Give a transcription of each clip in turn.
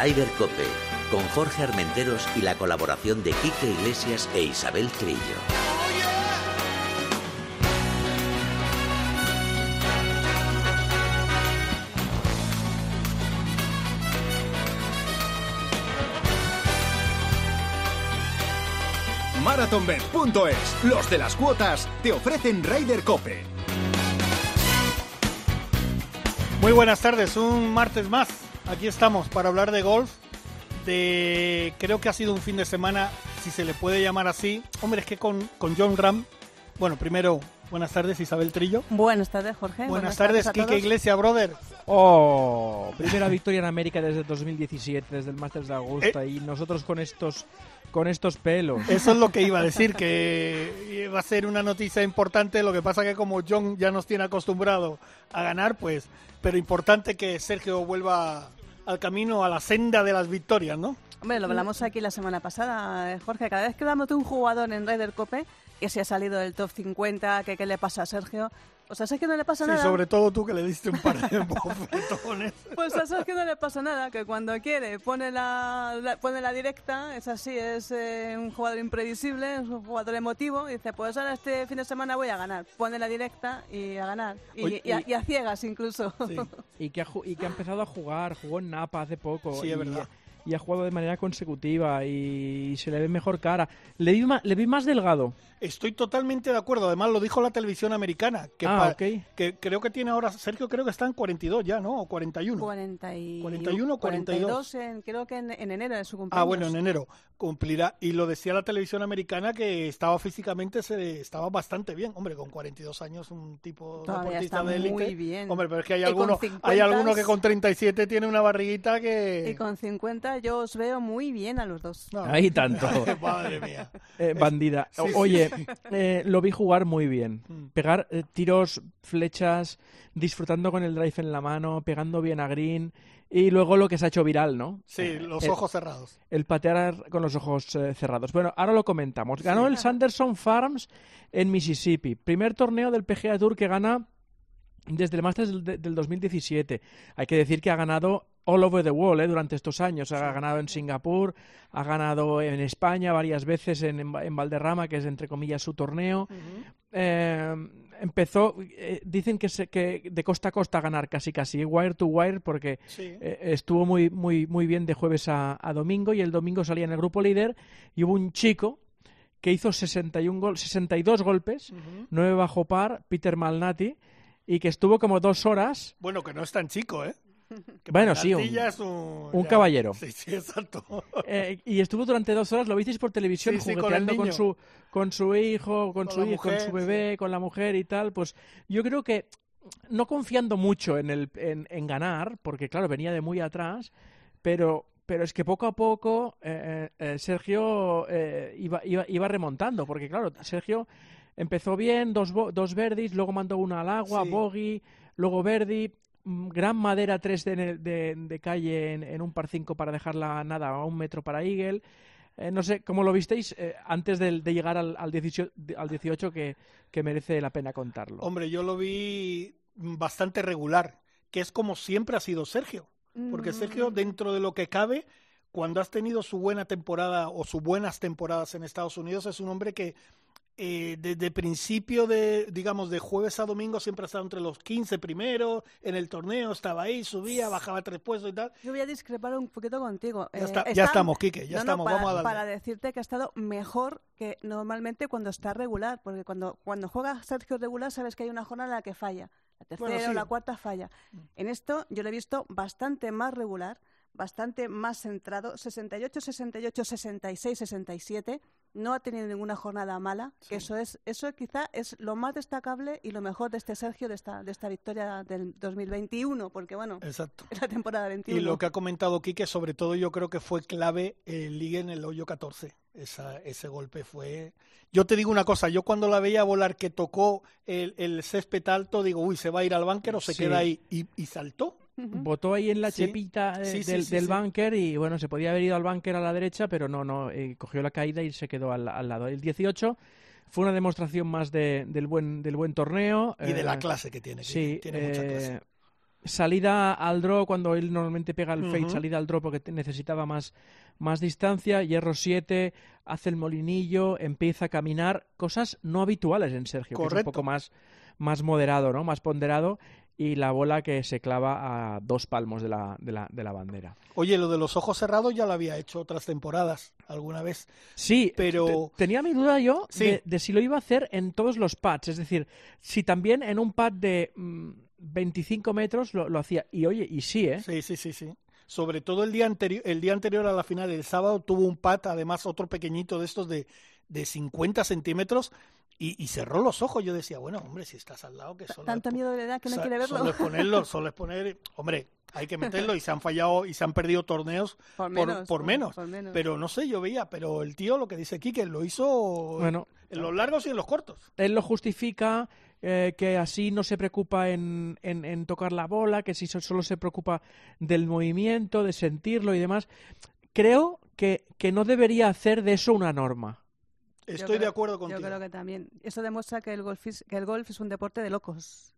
Ryder Cope, con Jorge Armenteros y la colaboración de Quique Iglesias e Isabel Trillo. Marathonbet.es, los de las cuotas, te ofrecen Ryder Cope. Muy buenas tardes, un martes más. Aquí estamos para hablar de golf. De creo que ha sido un fin de semana, si se le puede llamar así. Hombre, es que con, con John Ram. Bueno, primero, buenas tardes, Isabel Trillo. Buenas tardes, Jorge. Buenas, tardes, Kike Iglesia, brother. Oh, primera victoria en América desde 2017, desde el Masters de Augusta. Eh. Y nosotros con estos con estos pelos. Eso es lo que iba a decir, que va a ser una noticia importante. Lo que pasa que como John ya nos tiene acostumbrado a ganar, pues, pero importante que Sergio vuelva al camino, a la senda de las victorias, ¿no? Hombre, lo hablamos aquí la semana pasada, eh, Jorge. Cada vez que hablamos de un jugador en Ryder Cope que se ha salido del top 50, que qué le pasa a Sergio. O sea, a Sergio no le pasa Sí, nada. sobre todo tú que le diste un par de bofetones. Pues a Sergio no le pasa nada, que cuando quiere pone la, la- pone la directa, es así, es eh, un jugador imprevisible, es un jugador emotivo, y dice, pues ahora este fin de semana voy a ganar. Pone la directa y a ganar. Y, Oye, y a, y- a ciegas incluso. Y que, ha, y que ha empezado a jugar, jugó en Napa hace poco. Sí, es verdad. Y ha jugado de manera consecutiva y se le ve mejor cara. Le vi, le vi más delgado. Estoy totalmente de acuerdo. Además, lo dijo la televisión americana. Que, Ah, que creo que tiene ahora, Sergio creo que está en 42 ya, ¿no? O 41. 41, 41, 42. en, creo que en, en enero de su cumpleaños. Ah, bueno, en enero cumplirá. Y lo decía la televisión americana que estaba físicamente, se, estaba bastante bien. Hombre, con 42 años, un tipo Todavía deportista está de élite. muy bien. Hombre, pero es que hay Y con alguno, 50 hay alguno que con 37 tiene una barriguita que... Y con 50 yo os veo muy bien a los dos. No. Ahí tanto. Madre mía. Eh, bandida. Sí, sí, Oye, eh, lo vi jugar muy bien. Mm. Pegar eh, tiros, flechas, disfrutando con el drive en la mano, pegando bien a green. Y luego lo que se ha hecho viral, ¿no? Sí, Eh, los el- ojos cerrados. El patear con los ojos eh, cerrados. Bueno, ahora lo comentamos. Ganó el Sanderson Farms en Mississippi. Primer torneo del PGA Tour que gana desde el Masters del, del 2017. Hay que decir que ha ganado all over the world eh, durante estos años. Ha ganado en Singapur, ha ganado en España varias veces en, en, Valderrama, que es entre comillas su torneo. Eh, empezó, eh, dicen que, se, que de costa a costa a ganar casi casi, wire to wire, porque Sí. eh, estuvo muy, muy, muy bien de jueves a, a domingo y el domingo salía en el grupo líder y hubo un chico que hizo 61 gol, 62 golpes, Ujú. 9 bajo par, Peter Malnati, y que estuvo como dos horas. Bueno, que no es tan chico, ¿eh? Bueno, sí, un- caballero. Sí, sí, exacto. eh, y estuvo durante dos horas, lo visteis por televisión, Sí, sí, con el jugueteando con, su, con su hijo, con, Con su hijo, con su bebé, con la mujer y tal. Pues yo creo que, no confiando mucho en, el, en, en ganar, porque claro, venía de muy atrás, pero, pero es que poco a poco eh, eh, Sergio eh, iba, iba, iba remontando, porque claro, Sergio empezó bien, dos, dos verdis, luego mandó una al agua, Sí. bogey, luego verdi, gran madera 3 de, de, de calle en, en un par 5 para dejarla nada a un metro para Eagle. Eh, no sé, ¿cómo lo visteis eh, antes del- de, llegar al, al 18, al 18 que, que merece la pena contarlo? Hombre, yo lo vi bastante regular, que es como siempre ha sido Sergio. Porque Mm. Sergio, dentro de lo que cabe, cuando has tenido su buena temporada o sus buenas temporadas en Estados Unidos, es un hombre que eh, desde principio de, digamos, de jueves a domingo siempre ha estado entre los 15 primeros en el torneo, estaba ahí, subía, bajaba tres puestos y tal. Yo voy a discrepar un poquito contigo. Ya, Eh, está- ya está- estamos, Quique, ya No, no, estamos, para, vamos a darle. para decirte que ha estado mejor que normalmente cuando está regular, porque cuando, cuando juega Sergio regular sabes que hay una jornada en la que falla, la tercera Bueno, o sí. la cuarta falla. En esto yo lo he visto bastante más regular, bastante más centrado, 68, 68, 66, 67, no ha tenido ninguna jornada mala, que eso es eso quizá es lo más destacable y lo mejor de este Sergio de esta de esta victoria del 2021, porque bueno, Exacto. es la temporada 21. Y lo que ha comentado Quique, sobre todo yo creo que fue clave el ligue en el hoyo 14. Esa, ese golpe fue... Yo te digo una cosa, yo cuando la veía volar que tocó el, el césped alto, digo, uy, se va a ir al búnker o se Sí. queda ahí. Y, y saltó. Botó ahí en la Sí. chepita eh, Sí, del, sí, del búnker y bueno, se podía haber ido al búnker a la derecha, pero no, no, eh, cogió la caída y se quedó al, al lado. El 18 fue una demostración más de- del, buen, del buen torneo. Y de eh, la clase que tiene. Sí, tiene mucha clase. eh, salida al draw cuando él normalmente pega el fade, salida al draw porque necesitaba más, más distancia, hierro 7, hace el molinillo, empieza a caminar, cosas no habituales en Sergio, que es un poco más, más moderado, ¿no? Más ponderado y la bola que se clava a dos palmos de la, de la, de la bandera. Oye, lo de los ojos cerrados ya lo había hecho otras temporadas, alguna vez. Sí, Pero- te- tenía mi duda yo Sí. de, de si lo iba a hacer en todos los pads, es decir, si también en un pad de mm, 25 metros lo, lo hacía. Y oye, y sí, ¿eh? Sí, sí, sí, sí. Sobre todo el día anterior, el día anterior a la final, el sábado, tuvo un pat, además otro pequeñito de estos de, de 50 centímetros y, y cerró los ojos. Yo decía, bueno, hombre, si estás al lado, que solo Tanto es miedo le da que no quiere verlo. Solo es ponerlo, solo es poner, hombre, hay que meterlo y se han fallado y se han perdido torneos Por por, menos, por menos. por menos. Pero no sé, yo veía, pero el tío, lo que dice Quique, lo hizo Bueno, en los largos y en los cortos. él lo justifica, eh, que así no se preocupa en, en- en tocar la bola, que si so- solo se preocupa del movimiento, de sentirlo y demás. Creo que, que no debería hacer de eso una norma. Estoy de acuerdo contigo. Yo creo que también. Eso demuestra que el golf es, que el golf es un deporte de locos.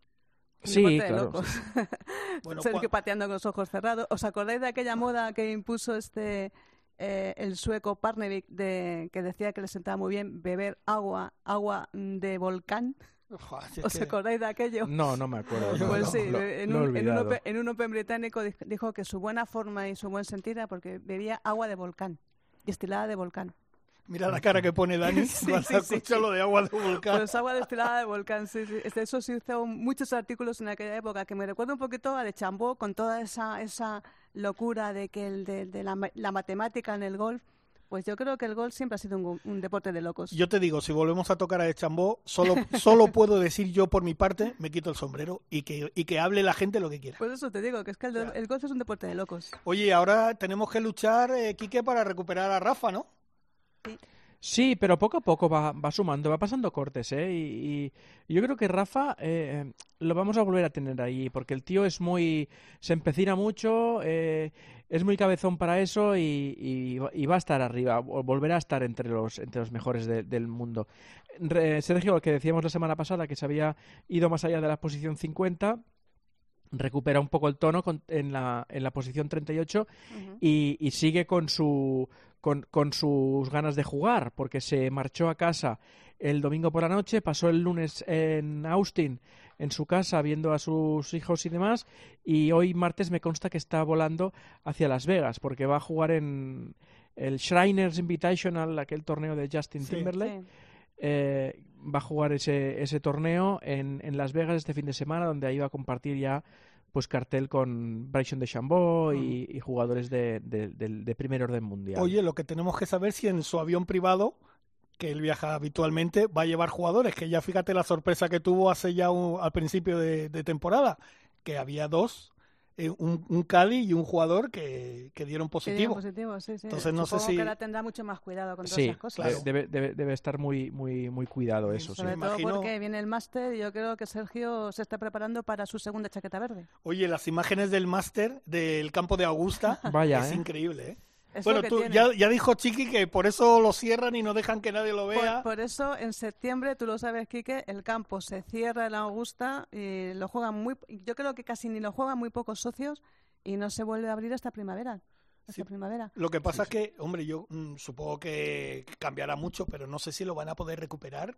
Un Sí, deporte de claro, locos. Bueno, Sergio pateando con los ojos cerrados. ¿Os acordáis de aquella moda que impuso este eh, el sueco Parnevik de, que decía que le sentaba muy bien beber agua, agua de volcán? Joder, ¿Os que- acordáis de aquello? No, no me acuerdo. no, Pues no, sí, lo- en, un, en, un olvidado. open, en un Open británico dij- dijo que su buena forma y su buen sentir era porque bebía agua de volcán, destilada de volcán. Mira la cara que pone Dani Sí, cuando sí, escucha sí. lo de agua de volcán. Pues agua destilada de volcán, sí, sí. De eso se hizo muchos artículos en aquella época, que me recuerda un poquito a de Chambó, con toda esa, esa locura de que el de, de la, la matemática en el golf. Pues yo creo que el golf siempre ha sido un, un deporte de locos. Yo te digo, si volvemos a tocar a Echambó, solo, solo puedo decir yo por mi parte, me quito el sombrero y que, y que hable la gente lo que quiera. Pues eso te digo, que es que el, de- el golf es un deporte de locos. Oye, ahora tenemos que luchar, eh, Quique, para recuperar a Rafa, ¿no? Sí, pero poco a poco va, sumando, va pasando cortes, ¿eh? Y, yo creo que Rafa eh, lo vamos a volver a tener ahí, porque el tío es muy... se empecina mucho, eh, es muy cabezón para eso y, va- a estar arriba, volverá a estar entre los, entre los mejores de- del mundo. Sergio, lo que decíamos la semana pasada, que se había ido más allá de la posición 50, recupera un poco el tono con- en, la, en la posición 38 Ujú. y, y sigue con su con, con sus ganas de jugar porque se marchó a casa el domingo por la noche pasó el lunes en Austin en su casa viendo a sus hijos y demás y hoy martes me consta que está volando hacia Las Vegas porque va a jugar en el Shriners Invitational aquel torneo de Justin Sí. Timberlake Sí. eh, va a jugar ese, ese torneo en, en Las Vegas este fin de semana, donde ahí va a compartir ya pues cartel con Bryson de Chambó y, y jugadores de, de- de primer orden mundial. Oye, lo que tenemos que saber si en su avión privado, que él viaja habitualmente, va a llevar jugadores, que ya fíjate la sorpresa que tuvo hace ya un- al principio de, de temporada, que había dos, eh, un, un Cali y un jugador que, que dieron Que digan positivo. positivo, sí, sí. Entonces, no sé si- que ahora tendrá mucho más cuidado con todas sí, esas cosas. claro. debe, debe- debe estar muy, muy, muy cuidado eso. sí. Sobre todo imagino- porque viene el máster y yo creo que Sergio se está preparando para su segunda chaqueta verde. Oye, las imágenes del máster del campo de Augusta Vaya, es ¿eh? increíble, ¿eh? Es Bueno, tú, ya, ya dijo Chiqui que por eso lo cierran y no dejan que nadie lo vea. Por, por eso en septiembre, tú lo sabes, Quique, el campo se cierra en Augusta y lo juegan muy, yo creo que casi ni lo juegan muy pocos socios y no se vuelve a abrir hasta primavera. Hasta Sí. primavera. Lo que pasa es que, hombre, yo mm, supongo que cambiará mucho, pero no sé si lo van a poder recuperar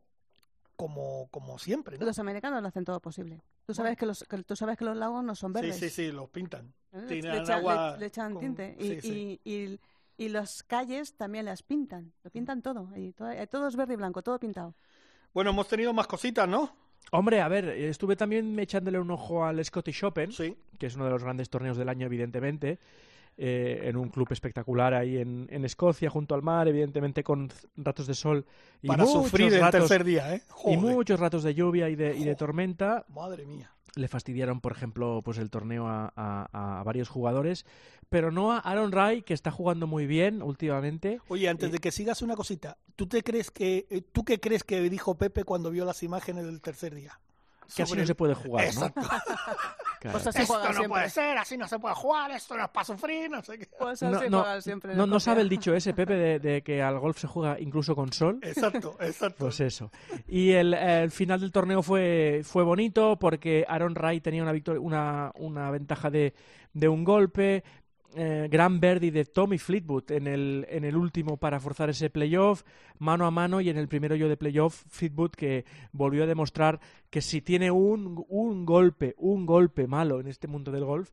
como, como siempre, ¿no? Los americanos lo hacen todo posible. Tú sabes que los, que, tú sabes que los lagos no son Sí, verdes. sí, sí, los pintan. ¿eh? Le, echan, agua le- le echan con- tinte. Y, sí, sí. y, y, y las calles también las pintan. Lo pintan todo. Y todo, eh, todo es verde y blanco, todo pintado. Bueno, hemos tenido más cositas, ¿no? Hombre, a ver, estuve también echándole un ojo al Scottish Open, Sí. que es uno de los grandes torneos del año, evidentemente, eh, en un club espectacular ahí en, en Escocia, junto al mar, evidentemente con ratos de sol y Para muchos sufrir el ratos, tercer día, ¿eh? y Joder, muchos ratos de lluvia y de, y de tormenta. Madre mía. Le fastidiaron, por ejemplo, pues el torneo a, a- a varios jugadores, pero no a Aaron Ray, que está jugando muy bien últimamente. Oye, antes Eh, de que sigas una cosita, ¿tú te crees que eh, tú qué crees que dijo Pepe cuando vio las imágenes del tercer día? Que así no el- se puede jugar, ¿no? Claro. Pues así Esto no siempre. puede ser, así no se puede jugar, esto no es para sufrir, no sé qué. Pues No, así no, juegan siempre. no, no Escocia. sabe el dicho ese, Pepe, de, de que al golf se juega incluso con sol. Exacto, exacto. Pues eso. Y el, el final del torneo fue, fue bonito porque Aaron Wright tenía una, victoria, una, una ventaja de, de un golpe. Eh, gran birdie de Tommy Fleetwood en el, en el último para forzar ese playoff, mano a mano, y en el primero yo de playoff, Fleetwood que volvió a demostrar que si tiene un, un golpe, un golpe malo en este mundo del golf,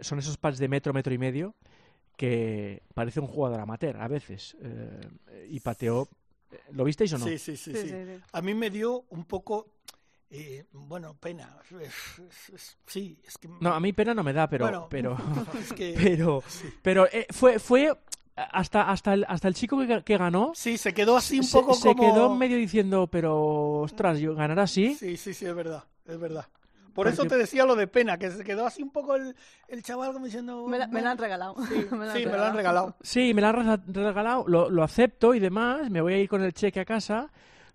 son esos pads de metro, metro y medio, que parece un jugador amateur a veces, eh, y pateó. ¿Lo visteis o no? Sí, sí, sí, Sí, sí. sí, sí. A mí me dio un poco, eh, bueno, pena. Sí, es que... No, a mí pena no me da, pero, Bueno, pero, es que... pero, pero eh, fue, fue hasta, hasta el, hasta el chico que, que ganó. Sí, se quedó así un se, poco se como... quedó medio diciendo, pero ostras, yo ganar así. Sí, sí, sí, es verdad, es verdad. Por Porque- eso te decía lo de pena, que se quedó así un poco el, el chaval como diciendo... Me la, me la han regalado. Sí, sí, me lo han regalado. Sí, me la han regalado, lo, lo acepto y demás, me voy a ir con el cheque a casa,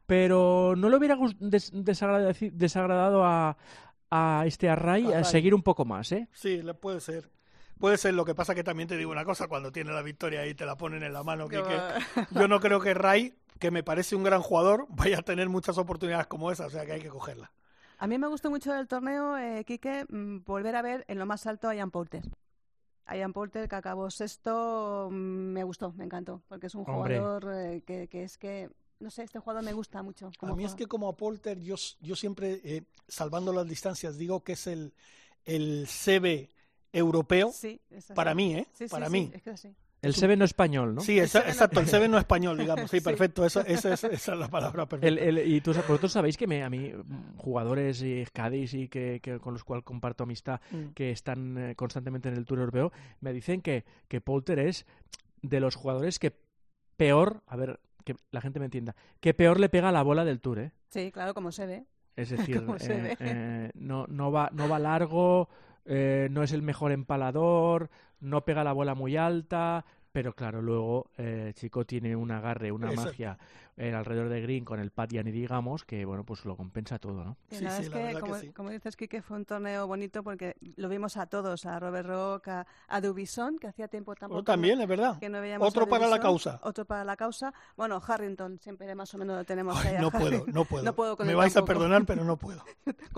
pero no le hubiera des- desagrada- desagradado a, a este Array A seguir un poco más, ¿eh? Sí, le puede ser. Puede ser, lo que pasa que también te digo una cosa, cuando tiene la victoria ahí te la ponen en la mano, Yo- Quique. Yo no creo que Ray, que me parece un gran jugador, vaya a tener muchas oportunidades como esa, o sea que hay que cogerla. A mí me gustó mucho del torneo, eh, Quique, mm, volver a ver en lo más alto a Ian Poulter. A Ian Poulter, que acabó sexto, mm, me gustó, me encantó, porque es un Hombre. jugador eh, que, que es que, no sé, este jugador me gusta mucho. A cómo mí es que como a Polter, yo, yo siempre, eh, salvando las distancias, digo que es el, el CB europeo, Sí, es así. para mí, ¿eh? Sí, sí, para sí, mí. es que sí. El Seven no español, ¿no? Sí, esa- CB exacto, el CB no español, digamos, sí, perfecto, esa, esa es, esa es la palabra perfecta. El, el- y tú, vosotros sabéis que me, a mí, jugadores y Cádiz y que, que con los cuales comparto amistad, Mm. que están eh, constantemente en el Tour Europeo, me dicen que, que Poulter es de los jugadores que peor, a ver, que la gente me entienda, que peor le pega a la bola del Tour, ¿eh? Sí, claro, como se ve. Es decir, eh, ve. eh, no, no, va, no va largo, eh, no es el mejor empalador, no pega la bola muy alta, pero claro, luego eh, Chico tiene un agarre, una Exacto. magia eh, alrededor de Green con el pad ya ni digamos, que bueno, pues lo compensa todo, ¿no? Y Sí, la verdad sí, es la que, verdad que como, sí. como dices, Quique, fue un torneo bonito porque lo vimos a todos, a Robert Rock, a, a Dubison, que hacía tiempo tampoco Oh, también, es verdad. que no veíamos Otro a para la causa. Otro para la causa. Bueno, Harrington, siempre más o menos lo tenemos Ay, ahí. no puedo, no puedo. No puedo con Me vais a perdonar, pero no puedo.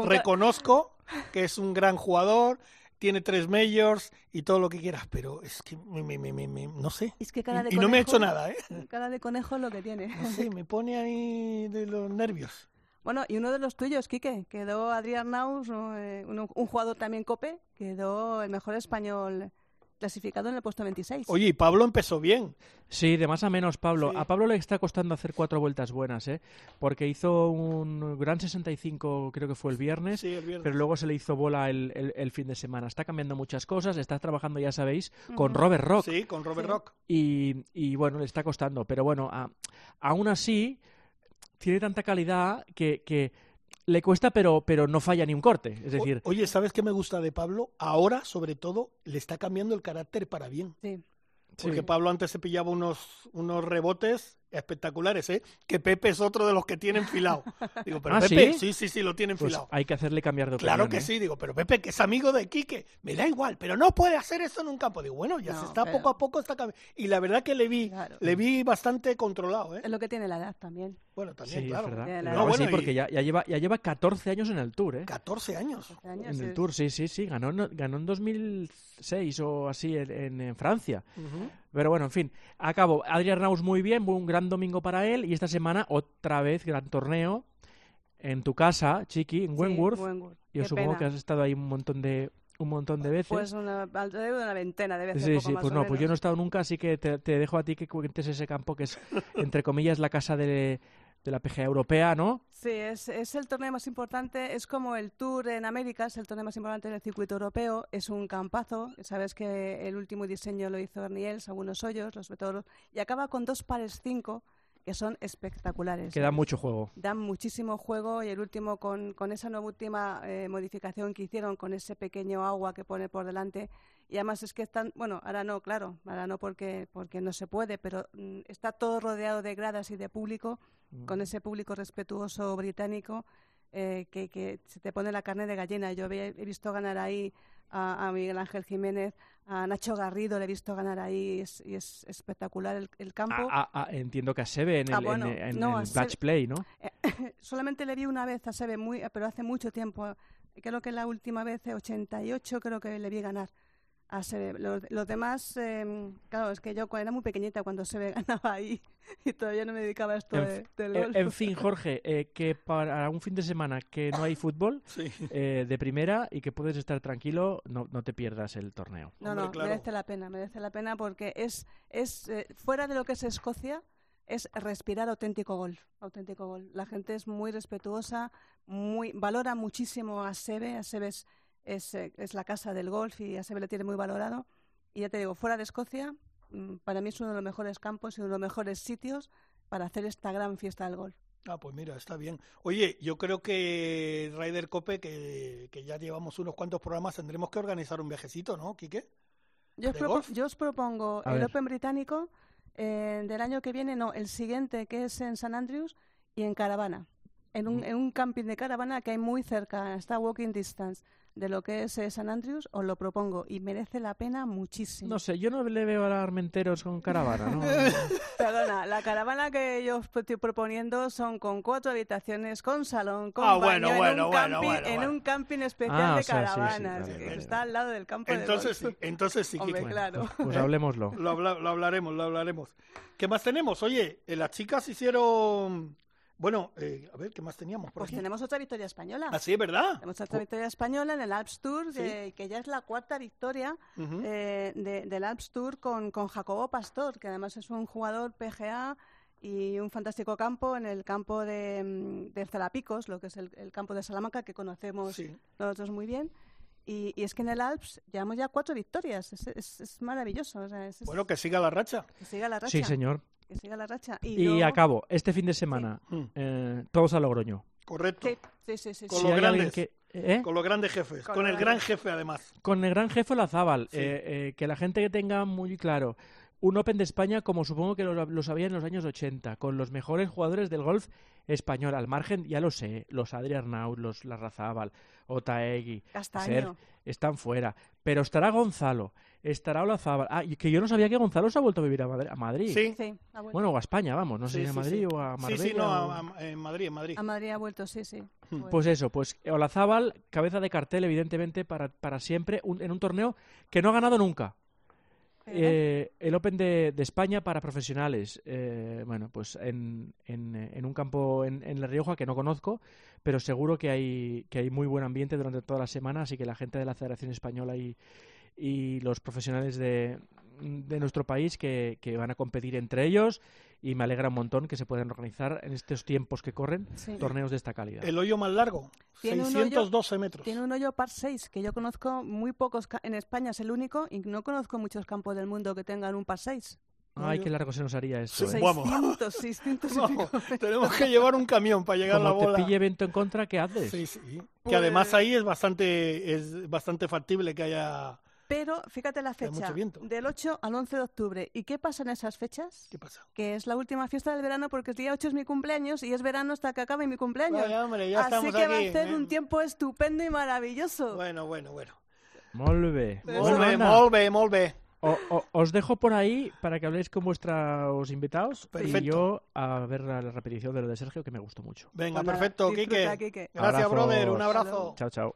Reconozco que es un gran jugador, tiene tres majors y todo lo que quieras, pero es que me, me- me- me- me- no sé. Es que cara de Y, y no me ha conejo- hecho nada, ¿eh? Cara de conejo es lo que tiene. No sé, me pone ahí de los nervios. Bueno, y uno de los tuyos, Quique, quedó Adrián Naus. Eh, un, un jugador también cope, quedó el mejor español clasificado en el puesto 26. Oye, y Pablo empezó bien. Sí, de más a menos, Pablo. Sí. A Pablo le está costando hacer cuatro vueltas buenas, ¿eh? Porque hizo un gran 65, creo que fue el viernes, Sí, el viernes. pero luego se le hizo bola el, el- el fin de semana. Está cambiando muchas cosas, está trabajando, ya sabéis, con. Robert Rock. Sí, con Robert Sí. Rock. Y, y, bueno, le está costando. Pero bueno, a- aún así, tiene tanta calidad que, que le cuesta, pero, pero no falla ni un corte. Es decir, O- Oye, ¿sabes qué me gusta de Pablo? Ahora, sobre todo, le está cambiando el carácter para bien. Sí. Porque sí. Pablo antes se pillaba unos, unos rebotes espectaculares, ¿eh? Que Pepe es otro de los que tiene enfilado. Digo, pero ¿Ah, Pepe, sí? sí, sí, sí, lo tiene pues enfilado. hay que hacerle cambiar de opinión. Claro que ¿eh? sí, digo, pero Pepe, que es amigo de Quique, me da igual, pero no puede hacer eso en un campo. Digo, bueno, ya No, se está pero- poco a poco está cam- Y la verdad que le vi, Claro. le vi bastante controlado, ¿eh? Es lo que tiene la edad también. Bueno, también, Sí, claro. es verdad. No, bueno, sí, y- porque ya, ya lleva, ya lleva 14 años en el Tour, ¿eh? 14 años. 12 años, En el sí. Tour, sí, sí, sí. Ganó, en- ganó en 2006 o así en, en- en Francia. Pero bueno, en fin. Acabo. Adrián Raus muy bien, un gran domingo para él. Y esta semana otra vez gran torneo en tu casa, Chiqui, en Sí, Wentworth. Yo Qué supongo pena. que has estado ahí un montón de un montón de veces. Pues una, alrededor de una veintena de veces. sí, poco sí, más pues o no, pues yo no he estado nunca, así que te, te dejo a ti que cuentes ese campo que es, entre comillas, la casa de, de la PGA europea, ¿no? Sí, es, es el torneo más importante, es como el Tour en América, es el torneo más importante del circuito europeo, es un campazo, sabes que el último diseño lo hizo Erniels, algunos hoyos, los todos, y acaba con dos pares cinco que son espectaculares. Que da ¿eh? mucho juego. Dan muchísimo juego y el último con, con esa nueva última eh, modificación que hicieron con ese pequeño agua que pone por delante y además es que están, bueno, ahora no, claro, ahora no porque, porque no se puede, pero mm, está todo rodeado de gradas y de público, Mm. con ese público respetuoso británico eh, que, que se te pone la carne de gallina. Yo he visto ganar ahí a, Miguel Ángel Jiménez, a Nacho Garrido le he visto ganar ahí y es, espectacular el, campo. entiendo que a Sebe en ah, el, en, Play, ¿no? solamente le vi una vez a Sebe, muy, pero hace mucho tiempo. Creo que la última vez, 88, creo que le vi ganar. Los, demás, em, claro, es que yo era muy pequeñita cuando se ganaba ahí y todavía no me dedicaba a esto en, del golf. En fin, Jorge, eh, que para un fin de semana que no hay fútbol eh, de primera y que puedes estar tranquilo, no, no te pierdas el torneo. No, no, merece la pena, merece la pena porque es, es eh, fuera de lo que es Escocia, es respirar auténtico golf, auténtico golf. La gente es muy respetuosa, muy valora muchísimo a Sebe, a Sebe es es, eh, es la casa del golf y a se le tiene muy valorado. Y ya te digo, fuera de Escocia, mm, para mí es uno de los mejores campos y uno de los mejores sitios para hacer esta gran fiesta del golf. Ah, pues mira, está bien. Oye, yo creo que Ryder Cope, que, que ya llevamos unos cuantos programas, tendremos que organizar un viajecito, ¿no, Quique? Yo, os, yo os, propongo el Open británico eh, del año que viene, no, el siguiente, que es en San Andrews y en Caravana. En un, mm. en un camping de caravana que hay muy cerca, está walking distance de lo que es eh, San Andrews, os lo propongo y merece la pena muchísimo. No sé, yo no le veo a Armenteros con caravana, ¿no? Perdona, la caravana que yo estoy proponiendo son con cuatro habitaciones, con salón, con ah, baño, bueno, en, un camping, en un camping especial ah, de caravanas, que está al lado del campo entonces, de sí, Entonces sí, Hombre, claro. Pues hablemoslo. Lo, lo hablaremos, lo hablaremos. ¿Qué más tenemos? Oye, eh, las chicas hicieron bueno, eh, a ver, ¿qué más teníamos por Pues tenemos otra victoria española. ¿Ah, sí, verdad? Tenemos otra victoria española en el Alps Tour, que, ya es la cuarta victoria eh, del Alps Tour con, con Jacobo Pastor, que además es un jugador PGA y un fantástico campo en el campo de, mm, de Zarapicos, lo que es el, campo de Salamanca, que conocemos nosotros muy bien. Y, es que en el Alps llevamos ya cuatro victorias. Es, maravilloso. bueno, que siga la racha. Que siga la racha. Sí, señor que siga la racha. Y, acabo, este fin de semana, mm. eh, todos a Logroño. Correcto. Sí, sí, sí. Con, los grandes, ¿eh? con los grandes jefes, con, el gran jefe además. Con el gran jefe Lazábal, eh, que la gente que tenga muy claro un Open de España como supongo que lo, sabía en los años 80, con los mejores jugadores del golf español. Al margen, ya lo sé, los Adrián Arnaud, los Larrazábal, Otaegui, Ser, están fuera. Pero estará Gonzalo, estará Olazábal. Ah, y que yo no sabía que Gonzalo se ha vuelto a vivir a Madrid. Sí. bueno, o a España, vamos, no sé si a Madrid o a Marbella. Sí, sí, no, a, en Madrid, en Madrid. A Madrid ha vuelto, sí, sí. Hmm. Pues eso, pues Olazábal, cabeza de cartel, evidentemente, para, para siempre, en un torneo que no ha ganado nunca. Eh, el Open de, España para profesionales, eh, bueno, pues en, en, un campo en, La Rioja que no conozco, pero seguro que hay, que hay muy buen ambiente durante toda la semana, así que la gente de la Federación Española y los profesionales de, de nuestro país que, que, van a competir entre ellos y me alegra un montón que se puedan organizar en estos tiempos que corren torneos de esta calidad. El hoyo más largo, 612 metros. Tiene un hoyo par 6 que yo conozco muy pocos, en España es el único y no conozco muchos campos del mundo que tengan un par 6. Ay, qué largo se nos haría esto. ¿eh? 600, 600 Tenemos que llevar un camión para llegar a la bola. te pille evento en contra, ¿qué haces? Sí, sí. Que pues además ahí es bastante, es bastante factible que haya pero fíjate la fecha, del 8 al 11 de octubre. ¿Y qué pasa en esas fechas? ¿Qué pasa? Que es la última fiesta del verano porque el día 8 es mi cumpleaños y es verano hasta que acabe mi cumpleaños. Así que va a ser un tiempo estupendo y maravilloso. Bueno, bueno, bueno. Molve. Molve, molve, molve. os dejo por ahí para que habléis con vuestros invitados y yo a ver la, repetición de lo de Sergio que me gustó mucho. Venga, perfecto, Quique. Gracias, brother. Un abrazo. Chao, chao.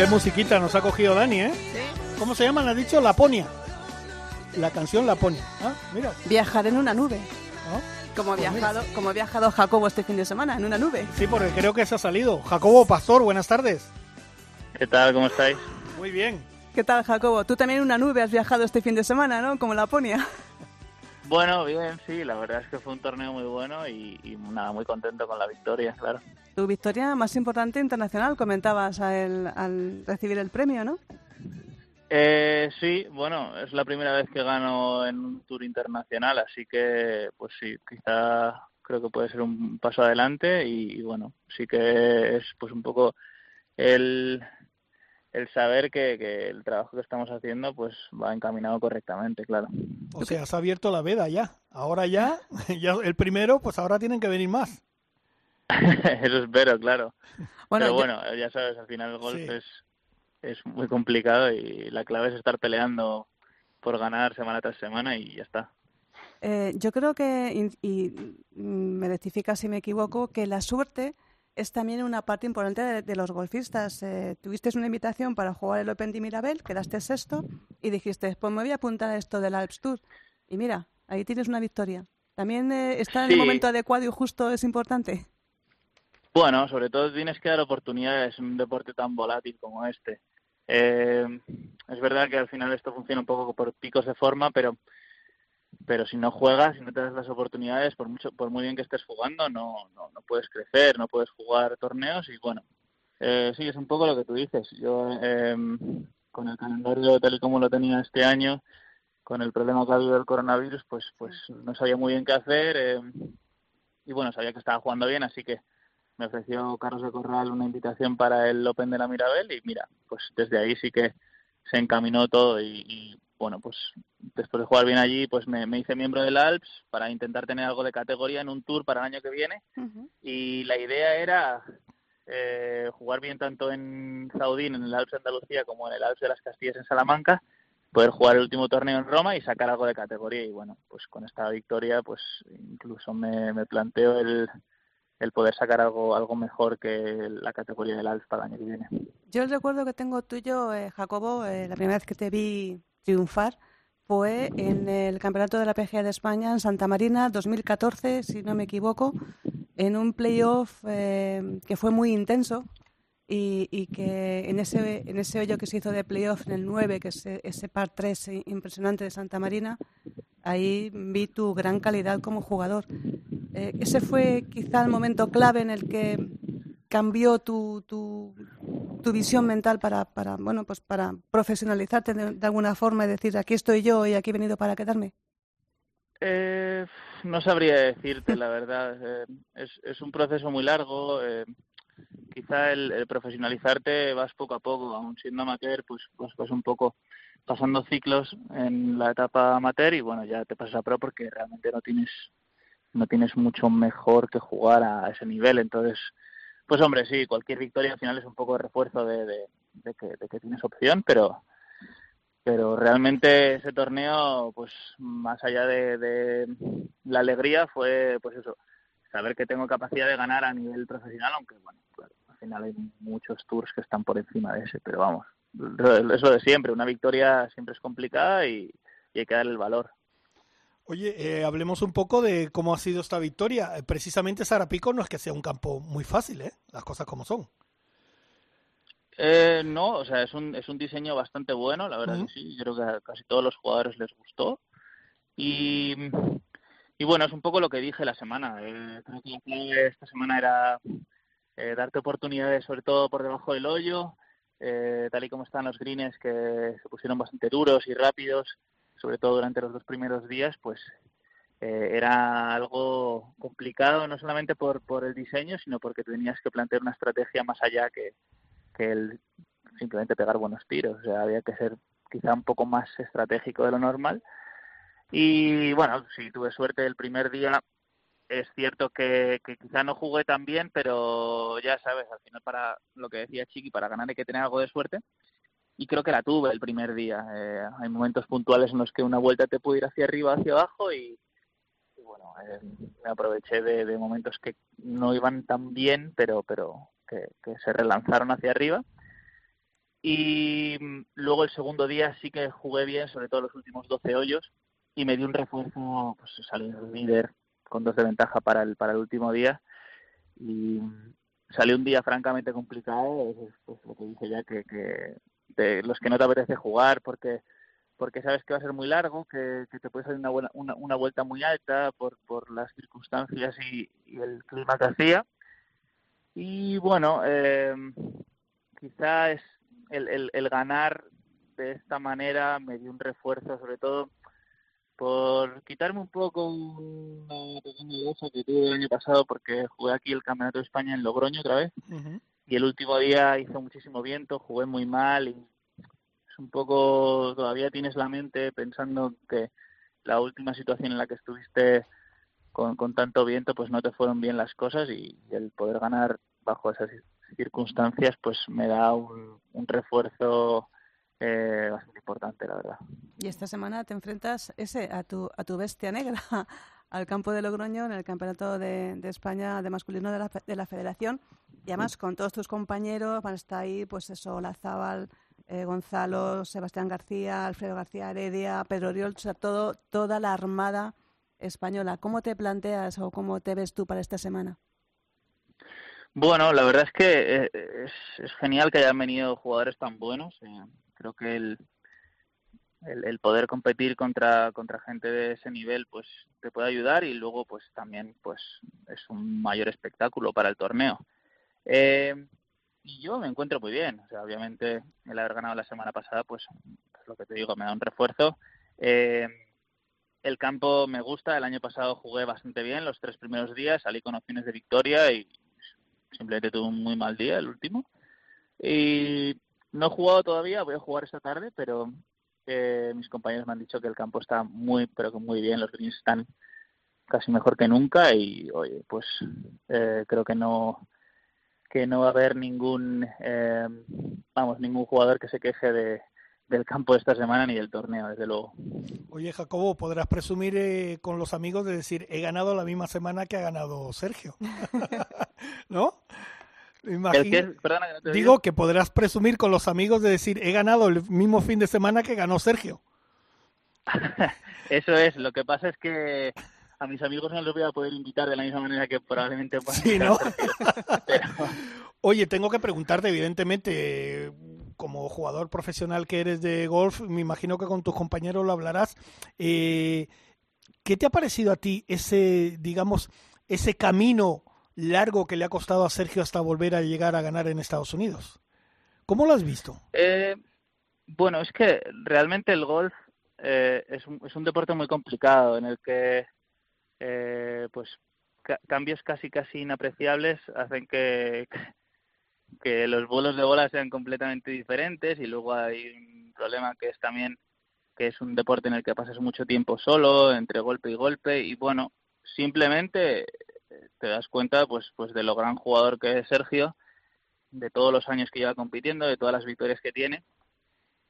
Qué musiquita nos ha cogido Dani, ¿eh? ¿Cómo se llama? ¿Me has dicho? Laponia. La canción Laponia. Ah, mira. Viajar en una nube. Como ha Pues mira. viajado, como ha viajado Jacobo este fin de semana en una nube. Sí, porque creo que se ha salido. Jacobo Pastor, buenas tardes. ¿Qué tal? ¿Cómo estáis? Muy bien. ¿Qué tal, Jacobo? Tú también en una nube has viajado este fin de semana, ¿no? Como Laponia. Bueno, bien, sí, la verdad es que fue un torneo muy bueno y, y nada, muy contento con la victoria, claro. Tu victoria más importante internacional, comentabas al, al recibir el premio, ¿no? Eh, sí, bueno, es la primera vez que gano en un tour internacional, así que, pues sí, quizá creo que puede ser un paso adelante y, y bueno, sí que es pues un poco el, el saber que, que el trabajo que estamos haciendo pues va encaminado correctamente, claro. O sea, se ha abierto la veda ya. Ahora ya, ya el primero, pues ahora tienen que venir más. Eso espero, claro. Bueno, Pero bueno, ya sabes, al final el golf Sí. es, es muy complicado y la clave es estar peleando por ganar semana tras semana y ya está. Eh, yo creo que, y, y, me rectifica si me equivoco, que la suerte es también una parte importante de, de los golfistas. Eh, tuviste una invitación para jugar el Open de Mirabel, quedaste sexto y dijiste, pues me voy a apuntar a esto del Alps Tour. Y mira, ahí tienes una victoria. También eh, estar en el momento adecuado y justo es importante. Bueno, sobre todo tienes que dar oportunidades en un deporte tan volátil como este. Eh, es verdad que al final esto funciona un poco por picos de forma, pero pero si no juegas, si no te das las oportunidades, por mucho, por muy bien que estés jugando, no, no, no puedes crecer, no puedes jugar torneos y bueno, eh, sí, es un poco lo que tú dices. Yo eh, con el calendario tal y como lo tenía este año, con el problema que ha habido del coronavirus, pues pues no sabía muy bien qué hacer eh, y bueno, sabía que estaba jugando bien, así que me ofreció Carlos de Corral una invitación para el Open de la Mirabel y mira, pues desde ahí sí que se encaminó todo y, y, bueno, pues después de jugar bien allí, pues me, me hice miembro del Alps para intentar tener algo de categoría en un tour para el año que viene. Y la idea era eh, jugar bien tanto en Zaudín, en el Alps de Andalucía, como en el Alps de las Castillas en Salamanca, poder jugar el último torneo en Roma y sacar algo de categoría. Y bueno, pues con esta victoria pues incluso me, me planteo el, el poder sacar algo algo mejor que la categoría del Alps para el año que viene. Yo el recuerdo que tengo tuyo, eh, Jacobo, eh, la primera vez que te vi triunfar fue en el Campeonato de la PGA de España en Santa Marina 2014, si no me equivoco, en un playoff eh, que fue muy intenso y, y que en ese, en ese hoyo que se hizo de playoff en el 9, que es ese, ese par 3 impresionante de Santa Marina, ahí vi tu gran calidad como jugador. Eh, ese fue quizá el momento clave en el que cambió tu, tu, tu visión mental para, para, bueno, pues para profesionalizarte de, alguna forma y decir, aquí estoy yo y aquí he venido para quedarme? Eh, no sabría decirte, la verdad. Eh, es, es un proceso muy largo. Eh, quizá el, el profesionalizarte vas poco a poco, aún siendo amateur, pues, pues, pues un poco pasando ciclos en la etapa amateur y bueno, ya te pasas a pro porque realmente no tienes no tienes mucho mejor que jugar a ese nivel. Entonces, pues hombre, sí, cualquier victoria al final es un poco de refuerzo de, que, de que tienes opción, pero pero realmente ese torneo, pues más allá de, de la alegría, fue pues eso, saber que tengo capacidad de ganar a nivel profesional, aunque bueno, claro, al final hay muchos tours que están por encima de ese, pero vamos, es lo de siempre, una victoria siempre es complicada y, y hay que darle el valor. Oye, eh, hablemos un poco de cómo ha sido esta victoria. Eh, Precisamente Sarapico no es que sea un campo muy fácil, ¿eh? Las cosas como son. Eh, no, o sea, es un, es un diseño bastante bueno, la verdad que sí, yo creo que a casi todos los jugadores les gustó. Y, y bueno, es un poco lo que dije la semana. Eh, creo que la clave esta semana era eh, darte oportunidades, sobre todo por debajo del hoyo, eh, tal y como están los greens que se pusieron bastante duros y rápidos, sobre todo durante los dos primeros días, pues eh, era algo complicado, no solamente por, por el diseño, sino porque tenías que plantear una estrategia más allá que, que el simplemente pegar buenos tiros. O sea, había que ser quizá un poco más estratégico de lo normal. Y bueno, sí, tuve suerte el primer día. Es cierto que, que quizá no jugué tan bien, pero ya sabes, al final para lo que decía Chiqui, para ganar hay que tener algo de suerte. Y creo que la tuve el primer día. Eh, hay momentos puntuales en los que una vuelta te puede ir hacia arriba, hacia abajo y, bueno, eh, me aproveché de, de momentos que no iban tan bien, pero, pero que, se relanzaron hacia arriba. Y luego el segundo día sí que jugué bien, sobre todo los últimos 12 hoyos, y me di un refuerzo, pues salir líder con dos de ventaja para el, para el último día. Y salió un día francamente complicado, es pues, lo que dice ya, que, que de los que no te apetece jugar porque porque sabes que va a ser muy largo, que, que te puede salir una, buena, una, una, vuelta muy alta por, por las circunstancias y, el clima que hacía. Y bueno, eh, quizá es el, el, el ganar de esta manera me dio un refuerzo, sobre todo por quitarme un poco una pequeña cosa que tuve el año pasado porque jugué aquí el Campeonato de España en Logroño otra vez Uh. Y el último día hizo muchísimo viento, jugué muy mal y es un poco, todavía tienes la mente pensando que la última situación en la que estuviste con, con tanto viento pues no te fueron bien las cosas y, el poder ganar bajo esas circunstancias pues me da un, un refuerzo eh, bastante importante, la verdad. Y esta semana te enfrentas ese a tu a tu bestia negra al campo de Logroño en el campeonato de, España de masculino de la, de la Federación y además con todos tus compañeros van a estar ahí pues eso Lazábal, eh, Gonzalo, Sebastián García, Alfredo García Heredia, Pedro Oriol, o sea, todo toda la armada española. ¿Cómo te planteas o cómo te ves tú para esta semana? Bueno, la verdad es que eh, es, es genial que hayan venido jugadores tan buenos. Eh, creo que el, el, el, poder competir contra, contra gente de ese nivel pues te puede ayudar y luego pues también pues es un mayor espectáculo para el torneo. Eh, y yo me encuentro muy bien. O sea, obviamente el haber ganado la semana pasada pues, lo que te digo, me da un refuerzo. Eh, el campo me gusta. El año pasado jugué bastante bien los tres primeros días, salí con opciones de victoria y simplemente tuve un muy mal día el último. Y no he jugado todavía, voy a jugar esta tarde, pero eh, mis compañeros me han dicho que el campo está muy, pero que muy bien, los greens están casi mejor que nunca y, oye, pues eh, creo que no que no va a haber ningún, eh, vamos, ningún jugador que se queje de, del campo esta semana ni del torneo, desde luego. Oye, Jacobo, podrás presumir eh, con los amigos de decir, he ganado la misma semana que ha ganado Sergio. ¿No? Imagino... ¿El qué? Perdona, que no te digo, que podrás presumir con los amigos de decir, he ganado el mismo fin de semana que ganó Sergio. Eso es, lo que pasa es que a mis amigos no los voy a poder invitar de la misma manera que probablemente sí, ¿no? Pero... Oye, tengo que preguntarte, evidentemente, como jugador profesional que eres de golf, me imagino que con tus compañeros lo hablarás. Eh, ¿Qué te ha parecido a ti ese, digamos, ese camino largo que le ha costado a Sergio hasta volver a llegar a ganar en Estados Unidos? ¿Cómo lo has visto? Eh, bueno, es que realmente el golf eh, es, un, es un deporte muy complicado en el que eh, pues ca cambios casi casi inapreciables hacen que, que los vuelos de bola sean completamente diferentes y luego hay un problema que es también que es un deporte en el que pasas mucho tiempo solo entre golpe y golpe y bueno simplemente te das cuenta pues pues de lo gran jugador que es Sergio de todos los años que lleva compitiendo de todas las victorias que tiene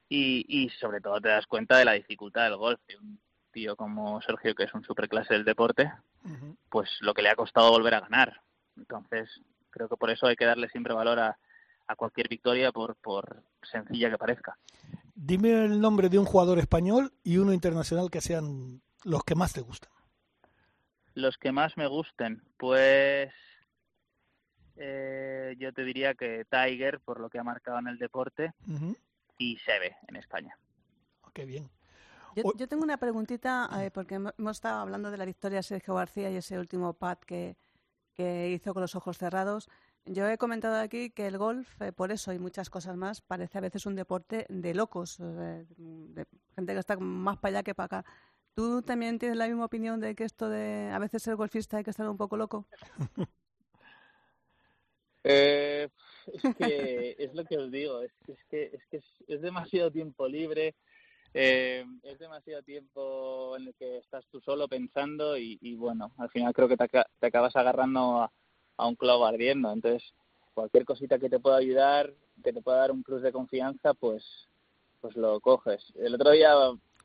y, y sobre todo te das cuenta de la dificultad del golf de un tío como Sergio, que es un superclase del deporte, uh -huh. pues lo que le ha costado volver a ganar. Entonces, creo que por eso hay que darle siempre valor a, a cualquier victoria, por, por sencilla que parezca. Dime el nombre de un jugador español y uno internacional que sean los que más te gustan. Los que más me gusten, pues eh, yo te diría que Tiger, por lo que ha marcado en el deporte, uh -huh. y Seve en España. Oh, qué bien. Yo, yo, tengo una preguntita, eh, porque hemos estado hablando de la victoria de Sergio García y ese último pad que, que hizo con los ojos cerrados. Yo he comentado aquí que el golf, eh, por eso y muchas cosas más, parece a veces un deporte de locos, de, de gente que está más para allá que para acá. ¿Tú también tienes la misma opinión de que esto de a veces ser golfista hay que estar un poco loco? eh, es que es lo que os digo, es, es que, es, que es, demasiado tiempo libre eh, es demasiado tiempo en el que estás tú solo pensando y, bueno, al final creo que te, te acabas agarrando a, a, un clavo ardiendo. Entonces, cualquier cosita que te pueda ayudar, que te pueda dar un plus de confianza, pues, pues lo coges. El otro día,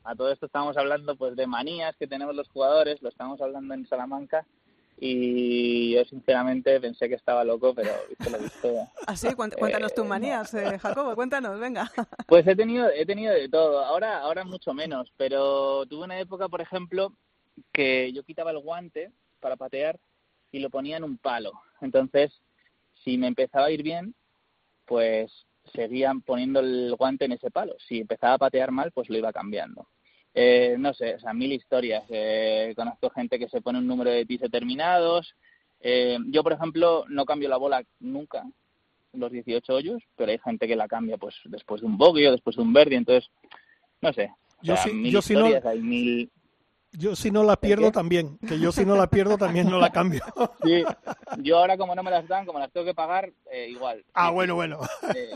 a todo esto estábamos hablando pues de manías que tenemos los jugadores, lo estábamos hablando en Salamanca y yo sinceramente pensé que estaba loco, pero visto lo visto. ¿Ah, sí? Cuéntanos tus manías, eh, Jacobo, cuéntanos, venga. Pues he tenido, he tenido de todo, ahora, ahora mucho menos, pero tuve una época, por ejemplo, que yo quitaba el guante para patear y lo ponía en un palo. Entonces, si me empezaba a ir bien, pues seguían poniendo el guante en ese palo. Si empezaba a patear mal, pues lo iba cambiando. Eh, no sé, o sea, mil historias. Eh, conozco gente que se pone un número de tis determinados. Eh, yo, por ejemplo, no cambio la bola nunca los 18 hoyos, pero hay gente que la cambia pues después de un bogey o después de un birdie, entonces, no sé. O Yo mil yo sí no- historias, hay mil... Yo si no la pierdo también, que yo si no la pierdo también no la cambio. Sí, yo ahora como no me las dan, como las tengo que pagar, eh, igual. Ah, bueno, bueno. eh,